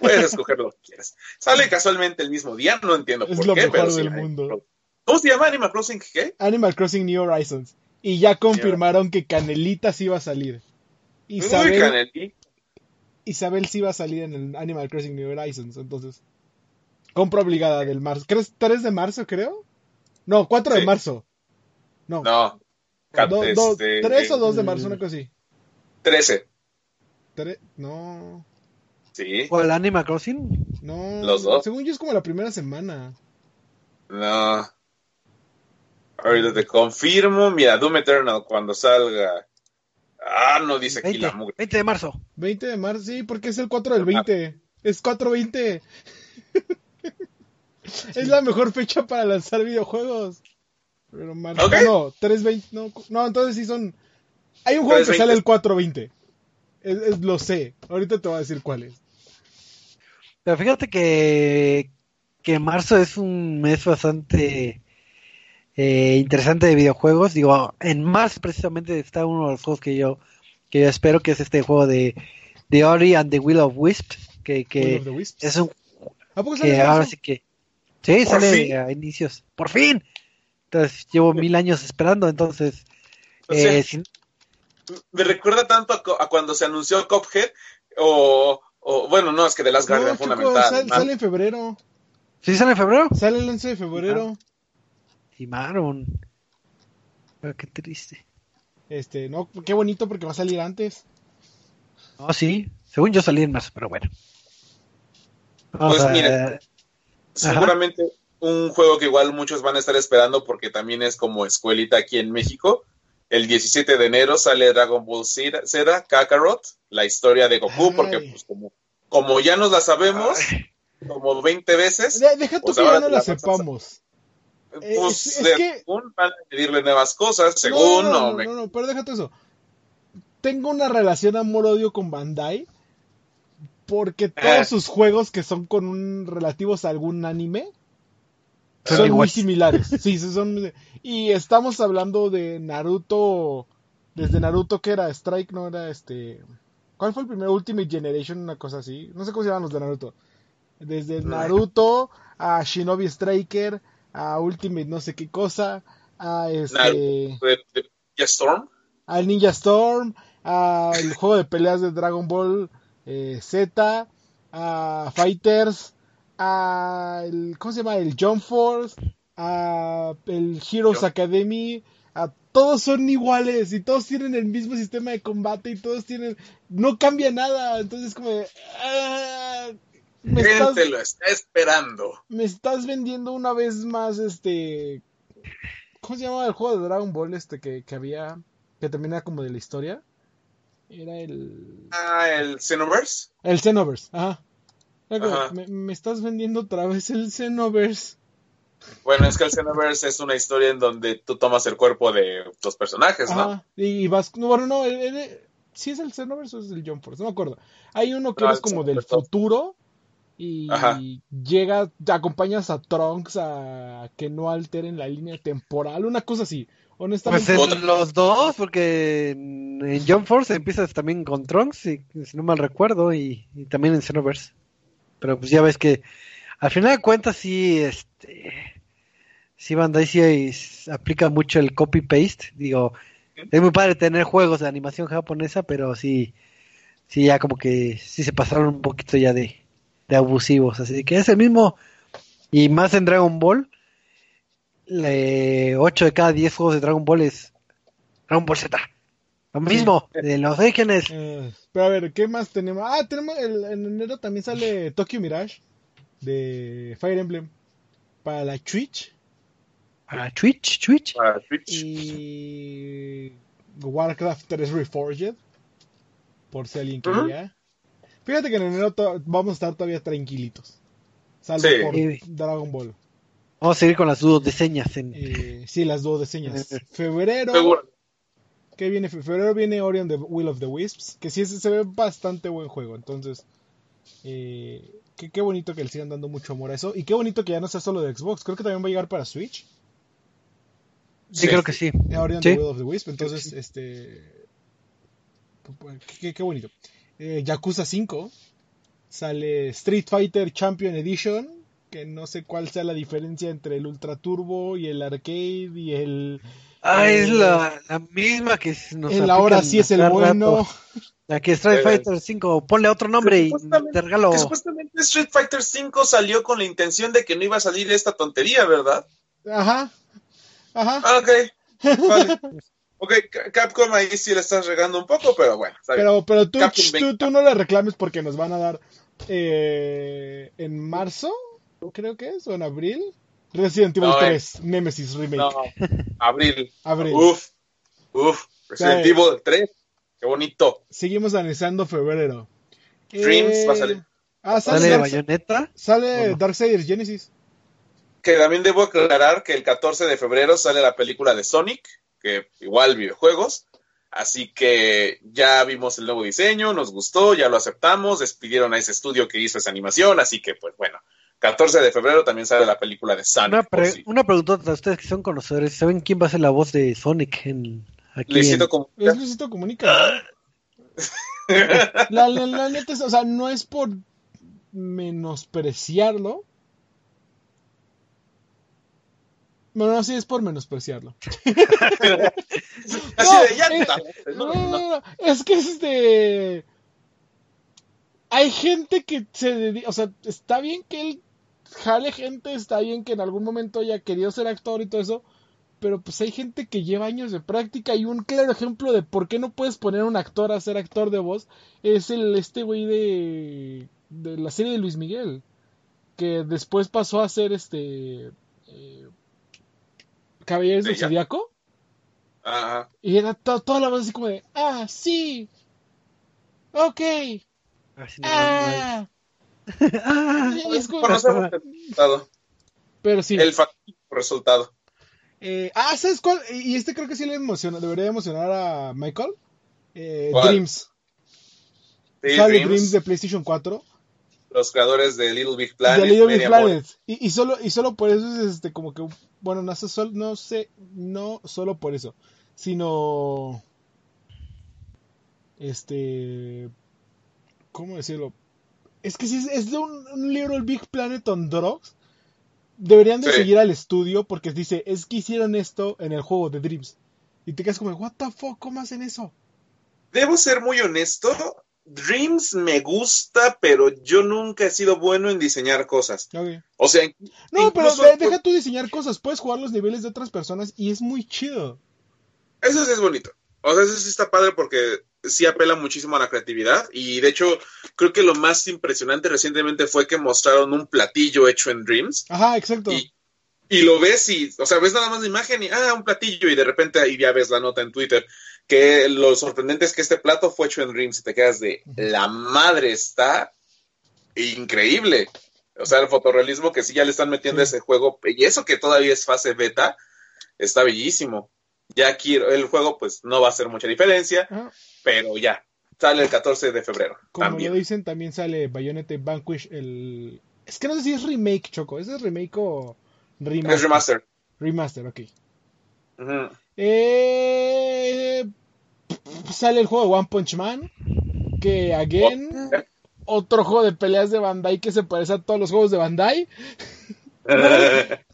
Speaker 2: puedes escoger lo que quieras. Sale casualmente el mismo día, no entiendo por
Speaker 3: lo
Speaker 2: qué,
Speaker 3: mejor del mundo.
Speaker 2: ¿Cómo se llama Animal Crossing? ¿Qué?
Speaker 3: Animal Crossing New Horizons. Y ya confirmaron que Canelita sí iba a salir. Isabel, Isabel sí iba a salir en el Animal Crossing New Horizons, entonces. Compra obligada del marzo. ¿Crees 3 de marzo, creo? No, 4 de marzo. No.
Speaker 2: No.
Speaker 3: Do, 3 este, o 2 de marzo, una cosa así.
Speaker 2: 13.
Speaker 3: no.
Speaker 2: Sí.
Speaker 1: ¿O el Animal Crossing?
Speaker 3: No.
Speaker 2: Los dos.
Speaker 3: Según yo es como la primera semana.
Speaker 2: No. Ahorita te confirmo. Mira, Doom Eternal cuando salga. Ah, no dice aquí
Speaker 1: 20,
Speaker 2: la mugre.
Speaker 1: 20 de marzo.
Speaker 3: 20 de marzo, sí, porque es el 4 del 20. Es 420. Es la mejor fecha para lanzar videojuegos. Pero marzo, no, 320, no, no, entonces sí son... Hay un juego que sale el 420. Es, lo sé, ahorita te voy a decir cuál es.
Speaker 1: Pero fíjate que que marzo es un mes bastante eh, interesante de videojuegos. Digo, en marzo precisamente está uno de los juegos que yo, que yo espero, que es este juego de The Ori and the Will of Wisp, que, que
Speaker 3: Will of the Wisps.
Speaker 1: es un
Speaker 3: ¿A poco sale
Speaker 1: que ahora sí que sí
Speaker 2: Por
Speaker 1: sale
Speaker 2: fin.
Speaker 1: a inicios por fin entonces llevo mil años esperando entonces
Speaker 2: O sea,
Speaker 1: eh, sin-
Speaker 2: Me recuerda tanto a, cuando se anunció Cuphead o, o- bueno, no, es que The Last
Speaker 3: No,
Speaker 2: Guardian
Speaker 3: Choco,
Speaker 2: fundamental.
Speaker 3: sal- sale en febrero.
Speaker 1: ¿sí sale en febrero
Speaker 3: Sale el 11 de febrero.
Speaker 1: timaron Ah, qué triste
Speaker 3: Este, no, qué bonito porque va a salir antes.
Speaker 1: no sí según yo salí en marzo pero bueno Vamos
Speaker 2: Pues
Speaker 1: a-
Speaker 2: mira. Seguramente un juego que igual muchos van a estar esperando porque también es como escuelita aquí en México. El 17 de enero sale Dragon Ball Z, Kakarot, la historia de Goku,
Speaker 3: Ay.
Speaker 2: porque pues como, como ya nos la sabemos
Speaker 1: Ay,
Speaker 2: como 20 veces,
Speaker 3: De- deja tú
Speaker 2: Pues
Speaker 3: que
Speaker 2: ahora
Speaker 3: ya no la sepamos. Eh,
Speaker 2: pues
Speaker 3: es- es que-
Speaker 2: según van a pedirle nuevas cosas, según
Speaker 3: no, no,
Speaker 2: no,
Speaker 3: no,
Speaker 2: me-
Speaker 3: no, no, pero déjate eso. Tengo una relación amor-odio con Bandai porque todos
Speaker 2: Eh.
Speaker 3: sus juegos que son con un relativos a algún anime
Speaker 1: Son
Speaker 3: muy similares. Sí, son y estamos hablando de Naruto desde Naruto que era Strike, no era este ¿Cuál fue el primero? Ultimate Generation, una cosa así. No sé cómo se llaman los de Naruto. Desde Naruto a Shinobi Striker, a Ultimate no sé qué cosa, a este
Speaker 2: ya Storm.
Speaker 3: al Ninja Storm, al juego de peleas de Dragon Ball eh, Z, a Fighters, a el, ¿cómo se llama? El Jump Force, a el Heroes. Academy, a todos son iguales y todos tienen el mismo sistema de combate y todos tienen, no cambia nada, entonces como de, ah, me estás,
Speaker 2: Gente lo está esperando.
Speaker 3: me estás vendiendo una vez más este, ¿cómo se llama el juego de Dragon Ball este que, que había, que era como de la historia? Era el...
Speaker 2: Ah, el Xenoverse.
Speaker 3: El Xenoverse, ajá. Me, me estás vendiendo otra vez el Xenoverse.
Speaker 2: Bueno, es que el Xenoverse es una historia en donde tú tomas el cuerpo de los personajes, ¿no?
Speaker 3: Ajá. Y, y vas. No, bueno, no. ¿Sí es el Xenoverse o es el Jump Force? No me acuerdo. Hay uno que
Speaker 2: No, el
Speaker 3: como del futuro. Y
Speaker 2: Ajá.
Speaker 3: llega, te acompañas a Trunks a que no alteren la línea temporal, una cosa así.
Speaker 1: Pues en los dos porque en, Jump Force empiezas también con Trunks si, si no mal recuerdo y, y también en Xenoverse. Pero pues ya ves que al final de cuentas sí este sí Bandai sí aplica mucho el copy paste digo es muy padre tener juegos de animación japonesa pero sí sí ya como que sí se pasaron un poquito ya de, de abusivos. Así que es el mismo y más en Dragon Ball 8 de cada 10 juegos de Dragon Ball es Dragon Ball Z lo mismo de los orígenes
Speaker 3: eh, pero a ver, ¿qué más tenemos? Ah, tenemos. El, en enero también sale Tokyo Mirage de Fire Emblem para la Twitch.
Speaker 1: para Twitch Twitch
Speaker 2: Para Twitch.
Speaker 3: Y Warcraft 3 Reforged. Por si alguien quería. Fíjate que en enero vamos a estar todavía tranquilitos. Salvo
Speaker 2: Sí.
Speaker 3: por. Dragon Ball.
Speaker 1: Vamos a seguir con las dudas de señas en
Speaker 3: Eh, sí, las dos de señas.
Speaker 1: Ujú.
Speaker 3: Febrero.
Speaker 2: Seguro.
Speaker 3: ¿Qué viene? Fe- Febrero viene Orion the Will of the Wisps. Que sí se, se ve bastante buen juego. Entonces. eh, qué, qué bonito que le sigan dando mucho amor a eso. Y qué bonito que ya no sea solo de Xbox. Creo que también va a llegar para Switch.
Speaker 1: sí, creo que sí
Speaker 3: Eh, Orion
Speaker 1: Sí.
Speaker 3: the Will of the Wisp. Entonces, este. Qué, qué bonito. Eh, Yakuza 5. Sale Street Fighter Champion Edition. Que no sé cuál sea la diferencia entre el Ultra Turbo y el Arcade y el.
Speaker 1: ah es la, la misma que nos
Speaker 3: el ahora sí es el bueno.
Speaker 1: rato. la que Street Fighter 5 ponle otro nombre y
Speaker 2: supuestamente-
Speaker 1: te regalo
Speaker 2: supuestamente Street Fighter V salió con la intención de que no iba a salir esta tontería, ¿verdad?
Speaker 3: Ajá. Ajá.
Speaker 2: Ah, ok. Vale. Ok, Ca- Capcom ahí sí le estás regando un poco, pero bueno. está bien.
Speaker 3: Pero, pero tú, tú, tú no le reclames porque nos van a dar eh, en marzo, creo que es, o en abril, Resident Evil
Speaker 2: No, eh.
Speaker 3: 3, Nemesis Remake.
Speaker 2: No, abril.
Speaker 3: Abril.
Speaker 2: Uf, uf. Resident. Evil 3. Qué bonito.
Speaker 3: Seguimos analizando febrero.
Speaker 2: Dreams va a salir.
Speaker 3: Ah, sale,
Speaker 1: sale
Speaker 3: Dark-
Speaker 1: Bayonetta
Speaker 3: sale
Speaker 1: ¿O no?
Speaker 3: Darksiders Genesis.
Speaker 2: Que también debo aclarar que el 14 de febrero sale la película de Sonic, que igual videojuegos. Así que ya vimos el nuevo diseño, nos gustó, ya lo aceptamos, despidieron a ese estudio que hizo esa animación, así que pues bueno, 14 de febrero también sale la película de Sonic.
Speaker 1: Una, pre- una preguntota a ustedes que son conocedores. ¿Saben quién va a ser la voz de Sonic en aquí?
Speaker 2: Luisito
Speaker 1: en-
Speaker 2: Comunica.
Speaker 3: Es Luisito Comunica. ¿no? La, la- la neta es, o sea, no es por menospreciarlo. Bueno, no, sí es por menospreciarlo.
Speaker 2: Así
Speaker 3: No,
Speaker 2: de ya. está.
Speaker 3: No,
Speaker 2: No,
Speaker 3: no,
Speaker 2: no,
Speaker 3: es que este. Hay gente que se dedica. O sea, está bien que él jale gente, está bien que en algún momento haya querido ser actor y todo eso. Pero pues hay gente que lleva años de práctica y un claro ejemplo de por qué no puedes poner a un actor a ser actor de voz es el este güey de, de la serie de Luis Miguel. Que después pasó a ser este. Eh, Caballeros del. Zodiaco.
Speaker 2: Ajá.
Speaker 3: Y era to- toda la voz así como de, ah, sí, ok,
Speaker 1: Así no,
Speaker 3: ah.
Speaker 1: Ah.
Speaker 3: Es
Speaker 2: Conocemos el resultado.
Speaker 3: Pero sí.
Speaker 2: El resultado.
Speaker 3: Eh, ah, ¿sabes cuál? Y este creo que sí le emociona, debería emocionar a Michael. Eh. Dreams.
Speaker 2: Sí,
Speaker 3: Sale
Speaker 2: Dreams,
Speaker 3: Dreams de PlayStation 4.
Speaker 2: los creadores de Little Big Planet.
Speaker 3: de Little Big. Planet. Y, y solo, y solo por eso es este como que, bueno, no sé, no sé, no solo por eso, sino, este, ¿cómo decirlo? Es que si es, es de un, un Little Big Planet on Drugs, deberían de
Speaker 2: Sí.
Speaker 3: seguir al estudio porque dice, es que hicieron esto en el juego de Dreams. Y te quedas como, what the fuck, ¿cómo hacen eso?
Speaker 2: Debo ser muy honesto. Dreams me gusta, pero yo nunca he sido bueno en diseñar cosas. O sea,
Speaker 3: No, pero
Speaker 2: por-
Speaker 3: deja tú diseñar cosas, puedes jugar los niveles de otras personas y es muy chido.
Speaker 2: Eso sí es bonito. O sea, eso sí está padre porque sí apela muchísimo a la creatividad. Y de hecho, creo que lo más impresionante recientemente fue que mostraron un platillo hecho en Dreams.
Speaker 3: Ajá, exacto.
Speaker 2: Y, y lo ves y, o sea, ves nada más la imagen y, ah, un platillo. Y de repente ahí ya ves la nota en Twitter. Que lo sorprendente es que este plato fue hecho en Dreams y te quedas de, la madre está increíble. O sea, el fotorrealismo que sí ya le están metiendo a ese juego. Y eso que todavía es fase beta, está bellísimo. Ya aquí el juego pues no va a hacer mucha diferencia,
Speaker 3: Ajá.
Speaker 2: pero ya. Sale el 14 de febrero.
Speaker 3: Como
Speaker 2: también.
Speaker 3: lo dicen, también sale Bayonetta Vanquish, el... Es que no sé si es remake, Choco. ¿Ese es remake o remaster?
Speaker 2: Es remaster.
Speaker 3: Remaster, ok. Eh... Sale el juego de One Punch Man, que, again, otro juego de peleas de Bandai que se parece a todos los juegos de Bandai.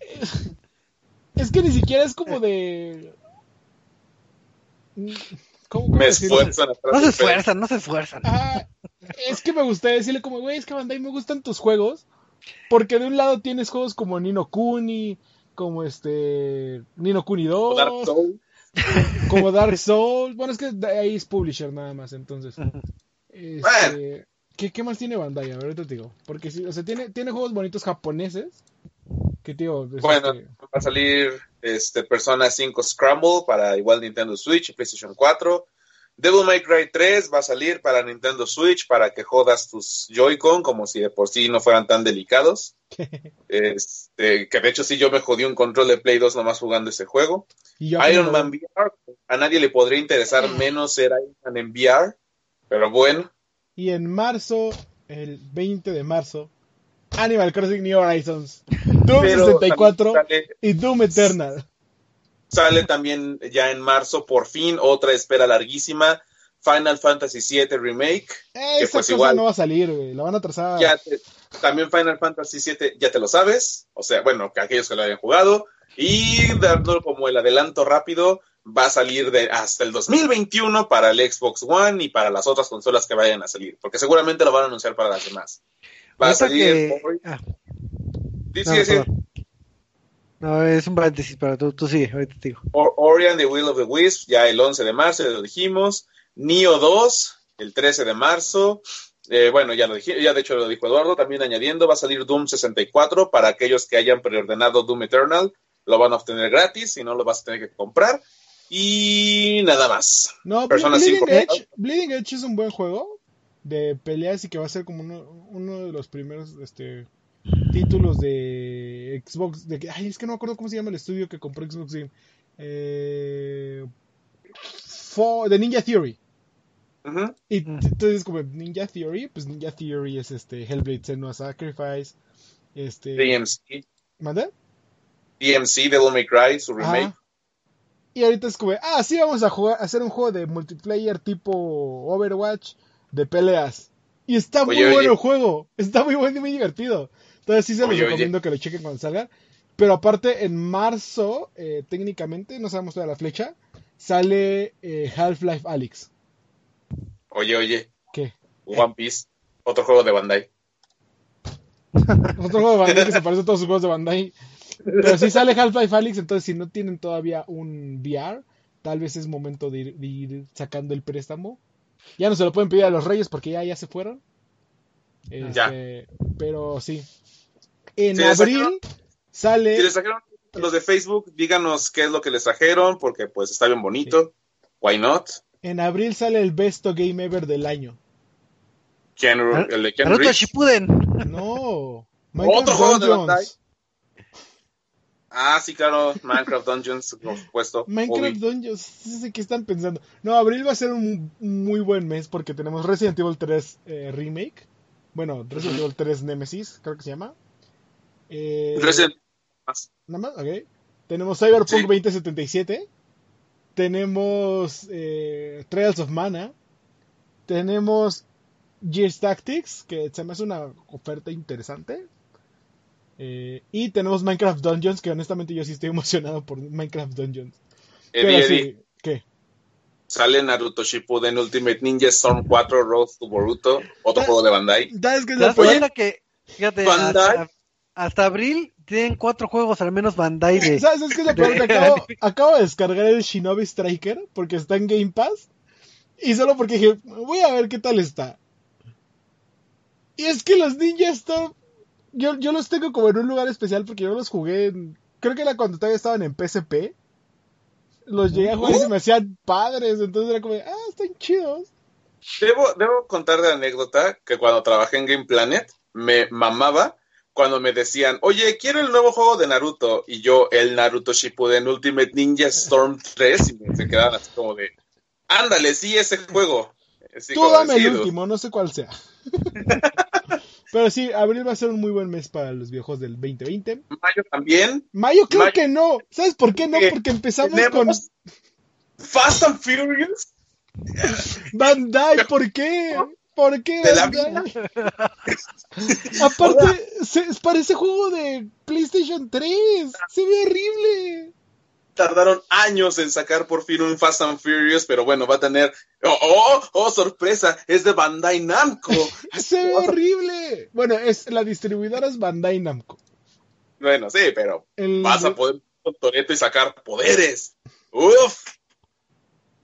Speaker 3: Es que ni siquiera es como de... ¿Cómo, cómo
Speaker 2: Me
Speaker 3: decirlo?
Speaker 2: esfuerzan atrás
Speaker 1: No se esfuerzan, no se esfuerzan.
Speaker 3: Es que me gustaría decirle como, güey, es que Bandai me gustan tus juegos. Porque de un lado tienes juegos como Nino Kuni, como este Nino Kuni 2,
Speaker 2: Dark Souls.
Speaker 3: como Dark Souls. Bueno, es que ahí es publisher nada más, entonces. Este,
Speaker 2: Bueno.
Speaker 3: ¿qué, qué más tiene Bandai? A ver, ahorita te digo. Porque sí, o sea, tiene, tiene juegos bonitos japoneses. Que tío, es
Speaker 2: Bueno,
Speaker 3: este-
Speaker 2: va a salir este Persona 5 Scramble para igual Nintendo Switch y PlayStation 4. Devil May Cry 3 va a salir para Nintendo Switch para que jodas tus Joy-Con como si de por sí no fueran tan delicados. Este, que de hecho sí yo me jodí un control de Play 2 nomás jugando ese juego. Iron Man VR, a nadie le podría interesar menos ser Iron Man en VR, pero bueno,
Speaker 3: Y en marzo, el 20 de marzo, Animal Crossing New Horizons, Doom
Speaker 2: pero
Speaker 3: 64
Speaker 2: también sale,
Speaker 3: y Doom Eternal.
Speaker 2: sale también ya en marzo por fin otra espera larguísima, Final Fantasy VII Remake, Que pues
Speaker 3: cosa
Speaker 2: igual.
Speaker 3: no va a salir, güey. La van a
Speaker 2: ya te- también Final Fantasy VII ya te lo sabes, o sea, bueno, que aquellos que lo hayan jugado, y dando como el adelanto rápido, va a salir de hasta el 2021 para el Xbox One y para las otras consolas que vayan a salir, porque seguramente lo van a anunciar para las demás. Va a salir
Speaker 1: que- ah,
Speaker 2: Sí,
Speaker 1: no,
Speaker 2: sí, sí.
Speaker 1: No, es un paréntesis para tú, tú sigue, ahorita te digo.
Speaker 2: Or- Ori and the Will of the Wisp, ya el 11 de marzo, ya lo dijimos. Neo 2, el 13 de marzo. Eh, bueno, ya lo dije, ya de hecho lo dijo Eduardo, también añadiendo, va a salir Doom 64 para aquellos que hayan preordenado Doom Eternal, lo van a obtener gratis y no lo vas a tener que comprar. Y nada más.
Speaker 3: No,
Speaker 2: Persona
Speaker 3: Bleeding
Speaker 2: 5.
Speaker 3: Edge, Bleeding Edge es un buen juego de peleas y que va a ser como uno, uno de los primeros este, títulos de Xbox. De, que- ay, es que no me acuerdo cómo se llama el estudio que compró Xbox Game. Eh, de Ninja Theory. Y entonces como Ninja Theory, pues Ninja Theory es este Hellblade Senua Sacrifice, Este,
Speaker 2: DMC,
Speaker 3: ¿Mande?
Speaker 2: DMC, Devil May Cry, su remake.
Speaker 3: Ajá. Y ahorita es como, ah, sí, vamos a jugar, a hacer un juego de multiplayer tipo Overwatch de peleas. Y está muy
Speaker 2: oye.
Speaker 3: bueno el juego, está muy bueno y muy divertido. Entonces sí se los
Speaker 2: Oye, oye.
Speaker 3: recomiendo que lo chequen cuando salga. Pero aparte, en marzo, eh, técnicamente, no sabemos todavía la flecha, sale eh, Half-Life Alyx.
Speaker 2: Oye, oye,
Speaker 3: ¿Qué?
Speaker 2: One Piece, otro juego de Bandai.
Speaker 3: Otro juego de Bandai que se parece a todos sus juegos de Bandai. Pero si sale Half-Life Alyx, entonces si no tienen todavía un VR, tal vez es momento de ir, de ir sacando el préstamo. Ya no se lo pueden pedir a los reyes porque ya, ya se fueron.
Speaker 2: Ya.
Speaker 3: Este, Pero sí. En
Speaker 2: Sí, le
Speaker 3: abril sale...
Speaker 2: Si les trajeron los de Facebook, díganos qué es lo que les trajeron, porque pues está bien bonito. Why not?
Speaker 3: En abril sale el Best Game Ever del año.
Speaker 2: Ken,
Speaker 1: Nar-
Speaker 2: el de Ken
Speaker 1: Naruto. Shippuden.
Speaker 3: No.
Speaker 2: Otro juego de
Speaker 3: Dungeons.
Speaker 2: Bandai. Ah, sí, claro, Minecraft Dungeons, por supuesto.
Speaker 3: Minecraft. Dungeons, sí sé qué están pensando. No, abril va a ser un muy buen mes porque tenemos Resident Evil 3 eh, Remake. Bueno, Resident Evil 3 Nemesis, creo que se llama. Eh,
Speaker 2: Resident-
Speaker 3: Nada más, ok. Tenemos Cyberpunk
Speaker 2: Sí.
Speaker 3: 2077. Tenemos eh, Trials of Mana. Tenemos Gears Tactics, que se me hace una oferta interesante. Eh, y tenemos Minecraft Dungeons, que honestamente yo sí estoy emocionado por Minecraft Dungeons.
Speaker 2: Eddie,
Speaker 3: Pero
Speaker 2: Eddie,
Speaker 3: sí, ¿qué?
Speaker 2: sale Naruto Shippuden Ultimate Ninja Storm 4 Road to Boruto, otro juego de Bandai.
Speaker 3: ¿Sabes
Speaker 1: que, fíjate,
Speaker 2: Bandai.
Speaker 1: Hasta abril tienen cuatro juegos al menos Bandai de...
Speaker 3: ¿Sabes qué es lo peor? Que
Speaker 1: de-
Speaker 3: acabo, acabo de descargar el Shinobi Striker porque está en Game Pass. Y solo porque dije, voy a ver qué tal está. Y es que los Ninja Storm, yo, yo los tengo como en un lugar especial porque yo los jugué, en- creo que era cuando todavía estaban en PSP. Los llegué a jugar y se me hacían padres, entonces era como, ah, están chidos.
Speaker 2: Debo, debo contar de anécdota que cuando trabajé en Game Planet me mamaba cuando me decían, oye, quiero el nuevo juego de Naruto. Y yo, el Naruto Shippuden Ultimate Ninja Storm 3. Y me se quedaban así como de, ándale, sí, ese juego. Así
Speaker 3: Tú dame el último, no sé cuál sea. Pero sí, abril va a ser un muy buen mes para los viejos del 2020.
Speaker 2: Mayo también.
Speaker 3: Mayo, creo
Speaker 2: Mayo.
Speaker 3: que no. ¿Sabes por qué no? Porque empezamos con
Speaker 2: Fast and Furious.
Speaker 3: Bandai. ¿Por qué? ¿Por qué
Speaker 2: De la
Speaker 3: Bandai? Aparte, se, parece juego de PlayStation 3. Se ve horrible.
Speaker 2: Tardaron años en sacar por fin un Fast and Furious, pero bueno, va a tener. ¡Oh, oh, oh, sorpresa! Es de Bandai Namco.
Speaker 3: Se ve horrible. Bueno, es la distribuidora es Bandai Namco.
Speaker 2: bueno, sí, pero
Speaker 3: El-
Speaker 2: vas a poder con Toreto y sacar poderes. ¡Uf!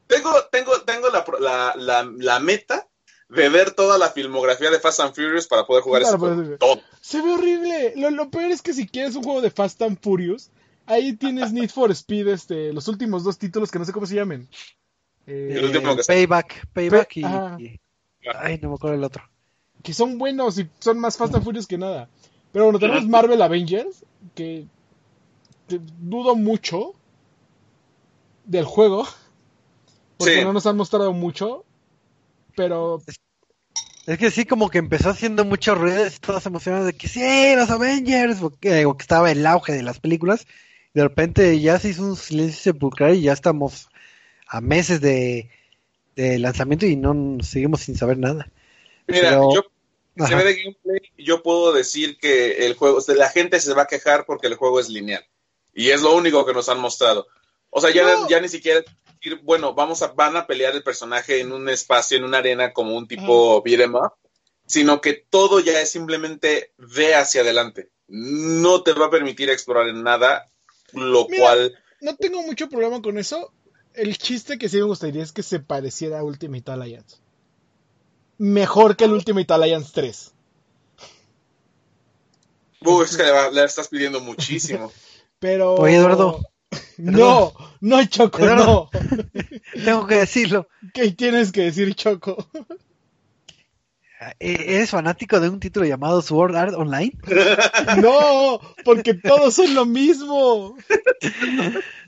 Speaker 2: Tengo, tengo, tengo la, la, la, la meta de ver toda la filmografía de Fast and Furious para poder jugar
Speaker 3: Claro,
Speaker 2: ese juego.
Speaker 3: pues,
Speaker 2: Todo.
Speaker 3: Se ve horrible. Lo, lo peor es que si quieres un juego de Fast and Furious, ahí tienes Need for Speed, este, los últimos dos títulos que no sé cómo se llamen. Eh,
Speaker 2: El último que está.
Speaker 1: Payback, Payback y, Ay, no me acuerdo el otro.
Speaker 3: que son buenos y son más Fast and Furious que nada. Pero bueno, tenemos Marvel Avengers, que te- dudo mucho del juego, porque
Speaker 2: Sí.
Speaker 3: no nos han mostrado mucho, pero
Speaker 1: Es que sí, como que empezó haciendo mucho ruido, y todos emocionados de que sí, los Avengers, o que, o que estaba el auge de las películas. De repente ya se hizo un silencio sepulcral y ya estamos a meses de, de lanzamiento y no seguimos sin saber nada.
Speaker 2: Mira,
Speaker 1: Pero-
Speaker 2: yo se ve de gameplay, yo puedo decir que el juego, o sea, la gente se va a quejar porque el juego es lineal. Y es lo único que nos han mostrado. O sea, ya,
Speaker 3: No.
Speaker 2: ya ni siquiera decir, bueno, vamos a, van a pelear el personaje en un espacio, en una arena como un tipo beat 'em up, sino que todo ya es simplemente ve hacia adelante. No te va a permitir explorar en nada, lo
Speaker 3: Mira.
Speaker 2: cual
Speaker 3: no tengo mucho problema con eso. El chiste que sí me gustaría es que se pareciera a Ultimate Alliance. Mejor que el Ultimate Alliance 3.
Speaker 2: uh, es que le, va- le estás pidiendo muchísimo.
Speaker 3: Pero.
Speaker 1: Oye, Eduardo.
Speaker 3: No, no, Choco, no.
Speaker 1: Tengo que decirlo.
Speaker 3: ¿Qué tienes que decir, Choco?
Speaker 1: Eh, ¿Eres fanático de un título llamado Sword Art Online?
Speaker 3: No, porque todos son lo mismo.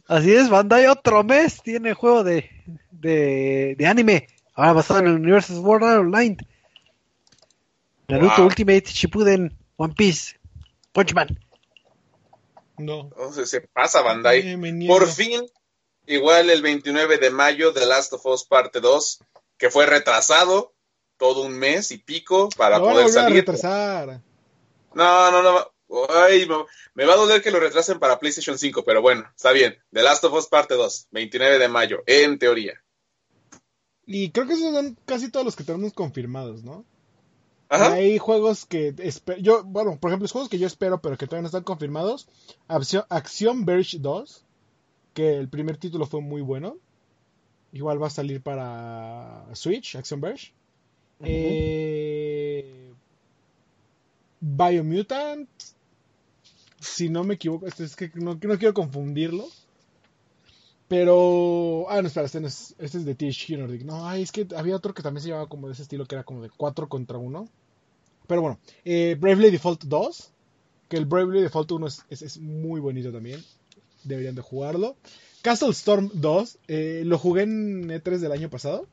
Speaker 1: Así es, Bandai otro mes tiene juego de, de, de anime, ahora basado en el universo Sword Art Online. Naruto
Speaker 2: Wow.
Speaker 1: Ultimate Shippuden One Piece. Punchman.
Speaker 3: No.
Speaker 2: Se pasa Bandai.
Speaker 3: Eh.
Speaker 2: Por fin, igual el 29 de mayo, The Last of Us Parte 2, que fue retrasado todo un mes y pico para poder salir.
Speaker 3: retrasar.
Speaker 2: No, no, no. Ay, me, me va a doler que lo retrasen para PlayStation 5, pero bueno, está bien. The Last of Us Parte 2, 29 de mayo, en teoría.
Speaker 3: Y creo que esos son casi todos los que tenemos confirmados, ¿no?
Speaker 2: Ajá.
Speaker 3: Hay juegos que yo, bueno, por ejemplo, los juegos que yo espero pero que todavía no están confirmados. Acción, Acción Verge 2, que el primer título fue muy bueno. Igual va a salir para Switch, Action Verge. Eh, Biomutant, si no me equivoco, este es que no, no quiero confundirlo. Pero. Ah, no, espera, este, no es, este es de THQ Nordic. No, ay, es que había otro que también se llamaba como de ese estilo, que era como de 4 contra 1. Pero bueno, eh, Bravely Default 2. Que el Bravely Default 1 es, es- es muy bonito también. Deberían de jugarlo. Castle Storm 2. eh, lo jugué en E3 del año pasado.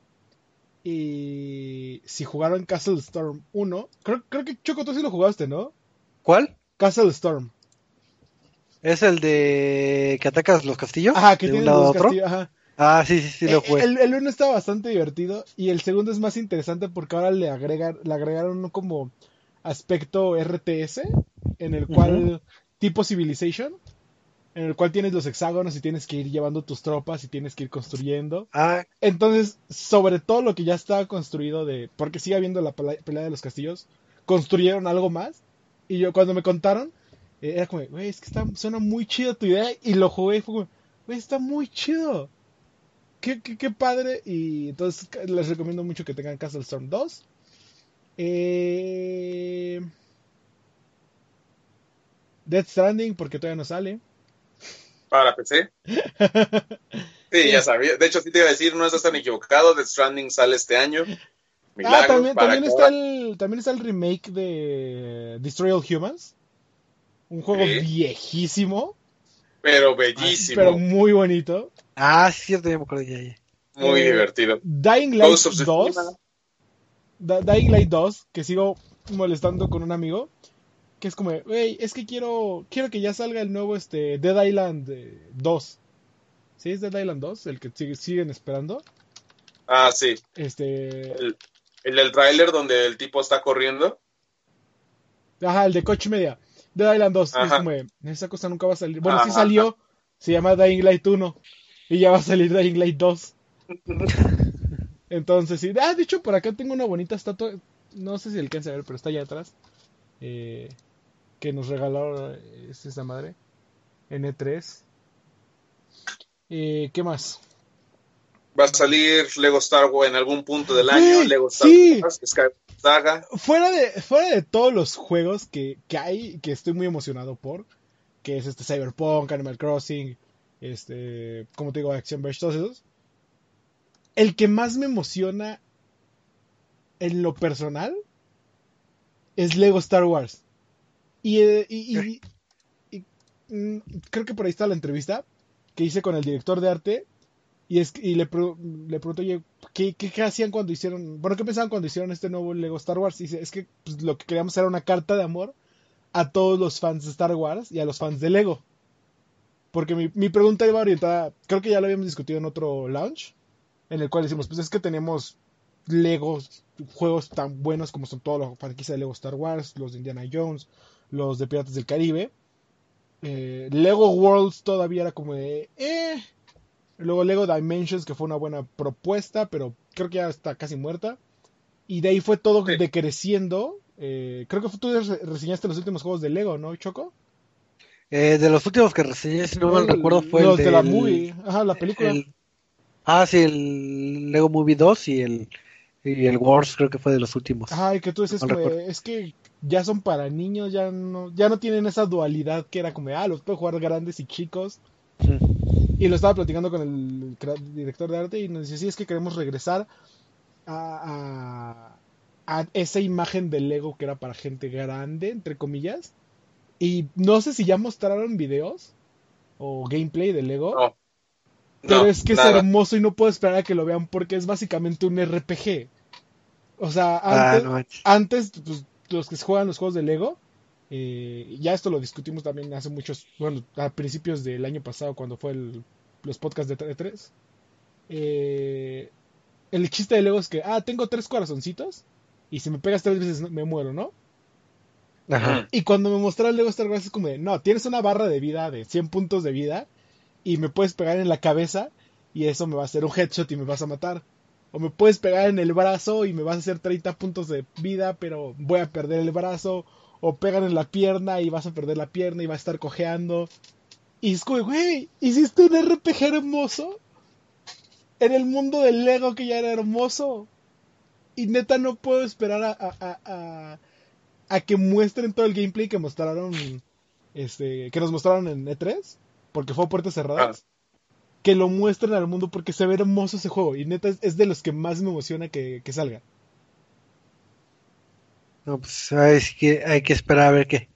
Speaker 3: Y si jugaron Castle Storm 1. Creo, creo que Choco, tú sí lo jugaste, ¿no?
Speaker 1: ¿Cuál?
Speaker 3: Castle Storm.
Speaker 1: ¿Es el de que atacas los castillos?
Speaker 3: Ajá, que
Speaker 1: de
Speaker 3: tiene
Speaker 1: un lado a otro.
Speaker 3: castillos. Ajá.
Speaker 1: Ah, sí, sí, sí, lo
Speaker 3: Eh,
Speaker 1: jugué.
Speaker 3: El, el uno está bastante divertido y el segundo es más interesante porque ahora le agregan, le agregaron como aspecto RTS en el cual tipo Civilization, en el cual tienes los hexágonos y tienes que ir llevando tus tropas y tienes que ir construyendo.
Speaker 1: Ah,
Speaker 3: Entonces, sobre todo lo que ya estaba construido de, porque sigue habiendo la pelea de los castillos, construyeron algo más y yo cuando me contaron eh, era como, güey, es que está, suena muy chido tu idea y lo jugué y fue como, güey, está muy chido. Qué, qué, qué padre. Y entonces les recomiendo mucho que tengan Castle Storm 2. Eh... Death Stranding, porque todavía no sale.
Speaker 2: Para PC. Sí, ya sabía. De hecho, sí te iba a decir, no estás tan equivocado. The Stranding sale este año. Milagro
Speaker 3: ah, también, está el, también está el remake de Destroy All Humans. Un juego
Speaker 2: Sí.
Speaker 3: viejísimo,
Speaker 2: Pero bellísimo.
Speaker 3: pero muy bonito.
Speaker 1: Ah, sí, cierto, ya me acuerdo ya, ya.
Speaker 2: Muy
Speaker 3: Eh,
Speaker 2: divertido.
Speaker 3: Dying Light
Speaker 2: Ghost of
Speaker 3: 2.
Speaker 2: Tsushima.
Speaker 3: Da- Dying Light 2, que sigo molestando con un amigo. Que es como, wey, es que quiero quiero que ya salga el nuevo este Dead Island eh, 2. ¿Sí es Dead Island 2? El que sigue- siguen esperando.
Speaker 2: Ah, sí.
Speaker 3: Este.
Speaker 2: El, el del tráiler donde el tipo está corriendo.
Speaker 3: Ajá, el de Coach Media. Dead Island 2. Y es como, esa cosa nunca va a salir. Bueno, sí
Speaker 2: Ajá.
Speaker 3: salió. Se llama Dying Light 1. Y ya va a salir Dying Light 2. Entonces, sí. Ah, de hecho, por acá tengo una bonita estatua. No sé si alcanza a ver, pero está allá atrás. Eh, que nos regaló eh, es esa madre. N3. Eh, ¿Qué más?
Speaker 2: Va a salir Lego Star Wars en algún punto del año. Lego Star
Speaker 3: sí.
Speaker 2: Wars, Skyward Saga.
Speaker 3: Fuera de, fuera de todos los juegos que, que hay, que estoy muy emocionado por, que es este Cyberpunk, Animal Crossing, este, como te digo, Action Verge, todos esos, el que más me emociona en lo personal es Lego Star Wars. Y, eh, y- y- y- mm, creo que por ahí está la entrevista que hice con el director de arte y, es, y le, le pregunto, oye, ¿qué, qué, qué hacían cuando hicieron, bueno, qué pensaban cuando hicieron este nuevo Lego Star Wars? Y dice, es que pues, lo que queríamos era una carta de amor a todos los fans de Star Wars y a los fans de Lego. Porque mi, mi pregunta iba orientada, creo que ya lo habíamos discutido en otro launch, en el cual decimos, pues es que tenemos Legos, juegos tan buenos como son todos los franquicias de Lego Star Wars, los de Indiana Jones, los de Piratas del Caribe. Eh, Lego Worlds todavía era como de, eh. Luego Lego Dimensions, que fue una buena propuesta, pero creo que ya está casi muerta. Y de ahí fue todo
Speaker 2: Sí.
Speaker 3: decreciendo. Eh, creo que tú re- reseñaste los últimos juegos de Lego, ¿no, Choco?
Speaker 1: Eh, de los últimos que reseñé, si no mal recuerdo, fue
Speaker 3: los
Speaker 1: el
Speaker 3: de la movie. Ajá, la película.
Speaker 1: el- ah, sí, el Lego Movie 2 y el, y el Wars creo que fue de los últimos.
Speaker 3: Ajá, y que tú dices,
Speaker 1: No
Speaker 3: es que ya son para niños, ya no, ya no tienen esa dualidad que era como, ah, los puedo jugar grandes y chicos.
Speaker 1: Sí.
Speaker 3: Y lo estaba platicando con el director de arte y nos dice, sí, es que queremos regresar a, a, a esa imagen del Lego que era para gente grande, entre comillas. Y no sé si ya mostraron videos o gameplay de Lego.
Speaker 2: No.
Speaker 3: Pero
Speaker 2: No,
Speaker 3: es que
Speaker 2: nada.
Speaker 3: es hermoso y no puedo esperar a que lo vean porque es básicamente un RPG. O sea,
Speaker 1: Ah,
Speaker 3: antes,
Speaker 1: no
Speaker 3: antes pues, los que juegan los juegos de Lego, Eh, ya esto lo discutimos también hace muchos, bueno, a principios del año pasado cuando fue el, los podcasts de 3. Eh, el chiste de Lego es que, ah, tengo tres corazoncitos y si me pegas tres veces me muero, ¿no? Y cuando me mostraron Lego Star Wars es como de, no, tienes una barra de vida de 100 puntos de vida y me puedes pegar en la cabeza y eso me va a hacer un headshot y me vas a matar. O me puedes pegar en el brazo y me vas a hacer 30 puntos de vida, pero voy a perder el brazo. O pegan en la pierna y vas a perder la pierna y vas a estar cojeando. Y es como, güey, hiciste un RPG hermoso en el mundo del Lego que ya era hermoso. Y neta no puedo esperar a que muestren todo el gameplay que mostraron, este, que nos mostraron en E3, porque fue a puertas cerradas. Que lo muestren al mundo porque se ve hermoso ese juego. Y neta es, es de los que más me emociona que, que salga.
Speaker 1: No, pues hay que, hay que esperar a ver qué,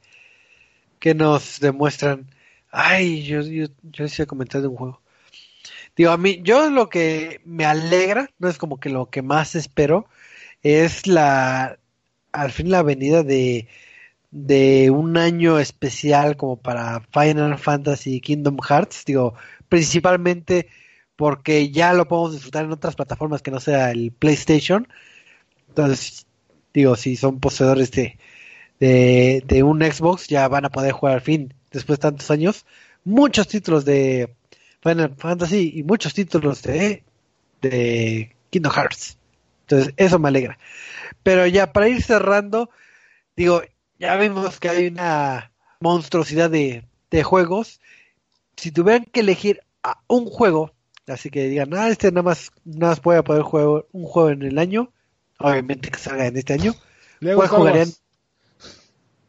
Speaker 1: qué nos demuestran. Ay, yo, yo, yo les a comentar de un juego. Digo, a mí, yo lo que me alegra, no es como que lo que más espero, es la, al fin la venida de, de un año especial como para Final Fantasy Kingdom Hearts, digo, principalmente porque ya lo podemos disfrutar en otras plataformas que no sea el PlayStation. Entonces, digo, si son poseedores de, de, un Xbox, ya van a poder jugar al fin, después de tantos años, muchos títulos de Final Fantasy y muchos títulos de, de Kingdom Hearts. Entonces, eso me alegra. Pero ya para ir cerrando, digo, ya vimos que hay una monstruosidad de, de juegos. Si tuvieran que elegir a un juego, así que digan, ah, este nada más, nada más voy a poder jugar un juego en el año, obviamente que salga en este año,
Speaker 3: Luego
Speaker 1: ¿cuál jugarían?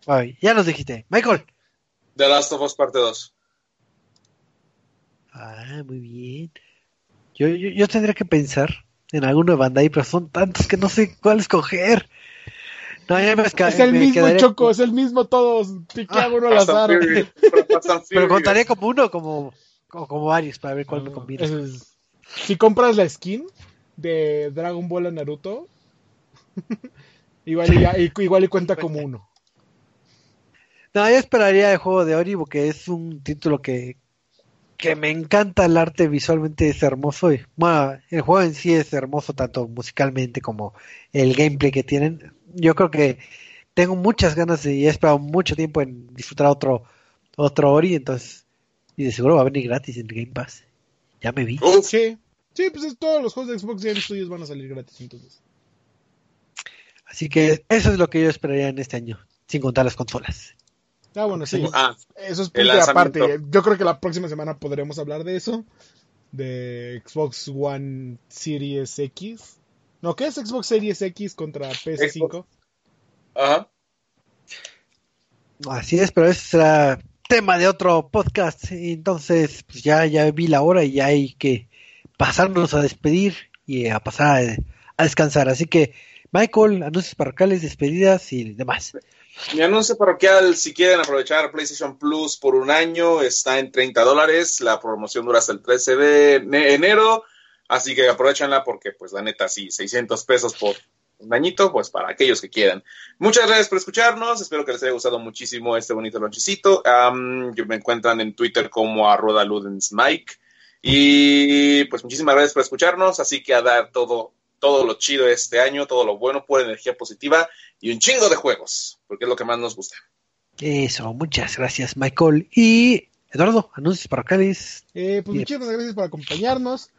Speaker 1: Ay, ya nos dijiste, Michael.
Speaker 2: The Last of Us Parte 2.
Speaker 1: Ah, muy bien. Yo, yo, yo tendría que pensar en alguno de Bandai, pero son tantos que no sé cuál escoger. No, ya me
Speaker 3: Es el
Speaker 1: me
Speaker 3: mismo
Speaker 1: quedaría-
Speaker 3: Choco, es el mismo todos. Piquea
Speaker 1: Ah,
Speaker 3: uno al azar.
Speaker 1: Pero contaría como uno como, como, como varios para ver cuál me
Speaker 3: No, ese es- Si compras la skin de Dragon Ball a Naruto, igual, y, ya- igual y cuenta como uno.
Speaker 1: No, yo esperaría el juego de Ori porque es un título que, que me encanta el arte visualmente es hermoso y bueno, el juego en sí es hermoso tanto musicalmente como el gameplay que tienen. Yo creo que tengo muchas ganas y he esperado mucho tiempo en disfrutar otro otro Ori, entonces y de seguro va a venir gratis en Game Pass. Ya me vi.
Speaker 2: Uf,
Speaker 3: Sí, sí, pues es- todos los juegos de Xbox Game Studios van a salir gratis entonces.
Speaker 1: Así que eso es lo que yo esperaría en este año, sin contar las consolas.
Speaker 3: Ah, bueno, sí.
Speaker 2: ah,
Speaker 3: Eso es punto aparte. Yo creo que la próxima semana podremos hablar de eso. De Xbox One Series X. No, ¿qué es Xbox Series X contra PS5?
Speaker 2: ajá.
Speaker 1: Así es, pero ese será tema de otro podcast. Entonces, pues ya, ya vi la hora y ya hay que pasarnos a despedir y a pasar a, a descansar. Así que, Michael, anuncios parroquiales, despedidas y demás.
Speaker 2: Mi anuncio parroquial, si quieren aprovechar PlayStation Plus por un año, está en 30 dólares. La promoción dura hasta el 13 de ene- enero. Así que aprovechanla porque, pues, la neta, sí, 600 pesos por un añito, pues, para aquellos que quieran. Muchas gracias por escucharnos. Espero que les haya gustado muchísimo este bonito lonchecito. Que me encuentran en Twitter como arroba ludensmike. Y, pues, muchísimas gracias por escucharnos. Así que a dar todo, todo lo chido este año, todo lo bueno, pura energía positiva y un chingo de juegos, porque es lo que más nos gusta.
Speaker 1: Eso, muchas gracias, Michael. Y, Eduardo, anuncios parroquiales.
Speaker 3: Eh, pues muchísimas gracias por acompañarnos.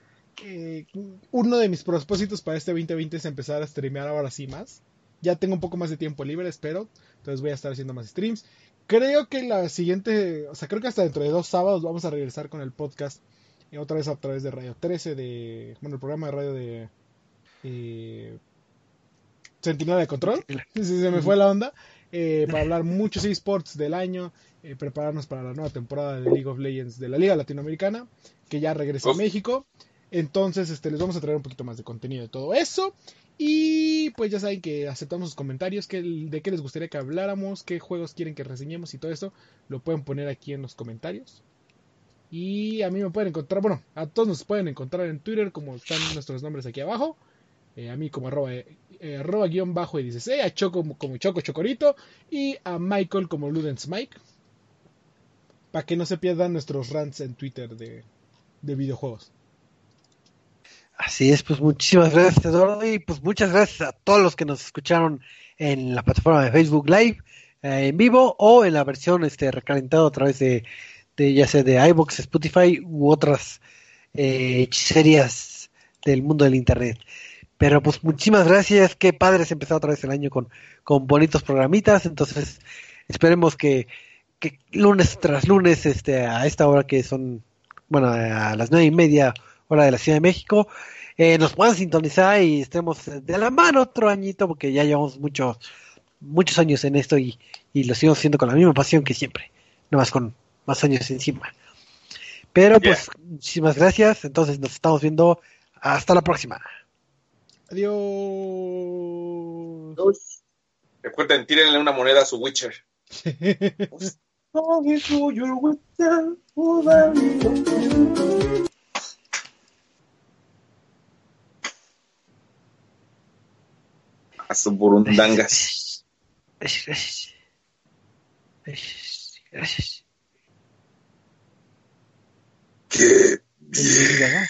Speaker 3: Eh, uno de mis propósitos para este 2020 es empezar a streamear ahora sí más. Ya tengo un poco más de tiempo libre, espero. Entonces voy a estar haciendo más streams. Creo que la siguiente, o sea, creo que hasta dentro de dos sábados vamos a regresar con el podcast. eh, otra vez a través de Radio 13, de, bueno, el programa de radio de eh, Centinela de Control. Sí, se me fue la onda. eh, para hablar muchos esports del año, eh, prepararnos para la nueva temporada de League of Legends de la Liga Latinoamericana, que ya regresa a. México. Entonces, este, les vamos a traer un poquito más de contenido de todo eso. Y pues ya saben que aceptamos sus comentarios, que, de qué les gustaría que habláramos, qué juegos quieren que reseñemos y todo eso, lo pueden poner aquí en los comentarios. Y a mí me pueden encontrar, bueno, a todos nos pueden encontrar en Twitter como están nuestros nombres aquí abajo. A mí como arroba, arroba guion bajo y 16, a Choco como Choco Chocorito y a Michael como Ludens Mike. Para que no se pierdan nuestros rants en Twitter de, de videojuegos.
Speaker 1: Así es, pues muchísimas gracias Eduardo y pues muchas gracias a todos los que nos escucharon en la plataforma de Facebook Live eh, en vivo o en la versión este recalentado a través de, de ya sea de iBox, Spotify u otras eh, series del mundo del internet. Pero pues muchísimas gracias, qué padre se empezó otra vez el año con, con bonitos programitas, entonces esperemos que, que lunes tras lunes, este, a esta hora que son, bueno, a las nueve y media hora de la Ciudad de México, eh, nos puedan sintonizar y estemos de la mano otro añito, porque ya llevamos muchos muchos años en esto y, y lo seguimos haciendo con la misma pasión que siempre, no más con más años encima. Pero pues, muchísimas gracias, entonces nos estamos viendo, hasta la próxima.
Speaker 3: Adiós.
Speaker 2: Recuerden, tírenle una moneda a su Witcher. a su burundangas.
Speaker 1: Gracias. Gracias. Gracias.
Speaker 2: Qué bien.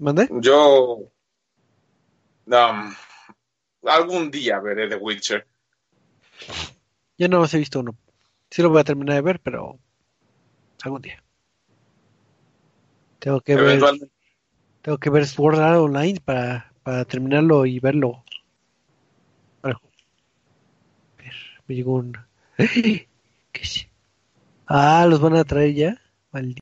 Speaker 1: ¿Mande?
Speaker 2: Yo. Um, algún día veré The Witcher.
Speaker 1: Yo no he visto uno. Sí lo voy a terminar de ver, pero algún día. Tengo que ver. Tengo que ver Sword Art Online para, para terminarlo y verlo. Bueno. A ver, me llegó un. ¿Qué es? Ah, los van a traer ya. Maldito.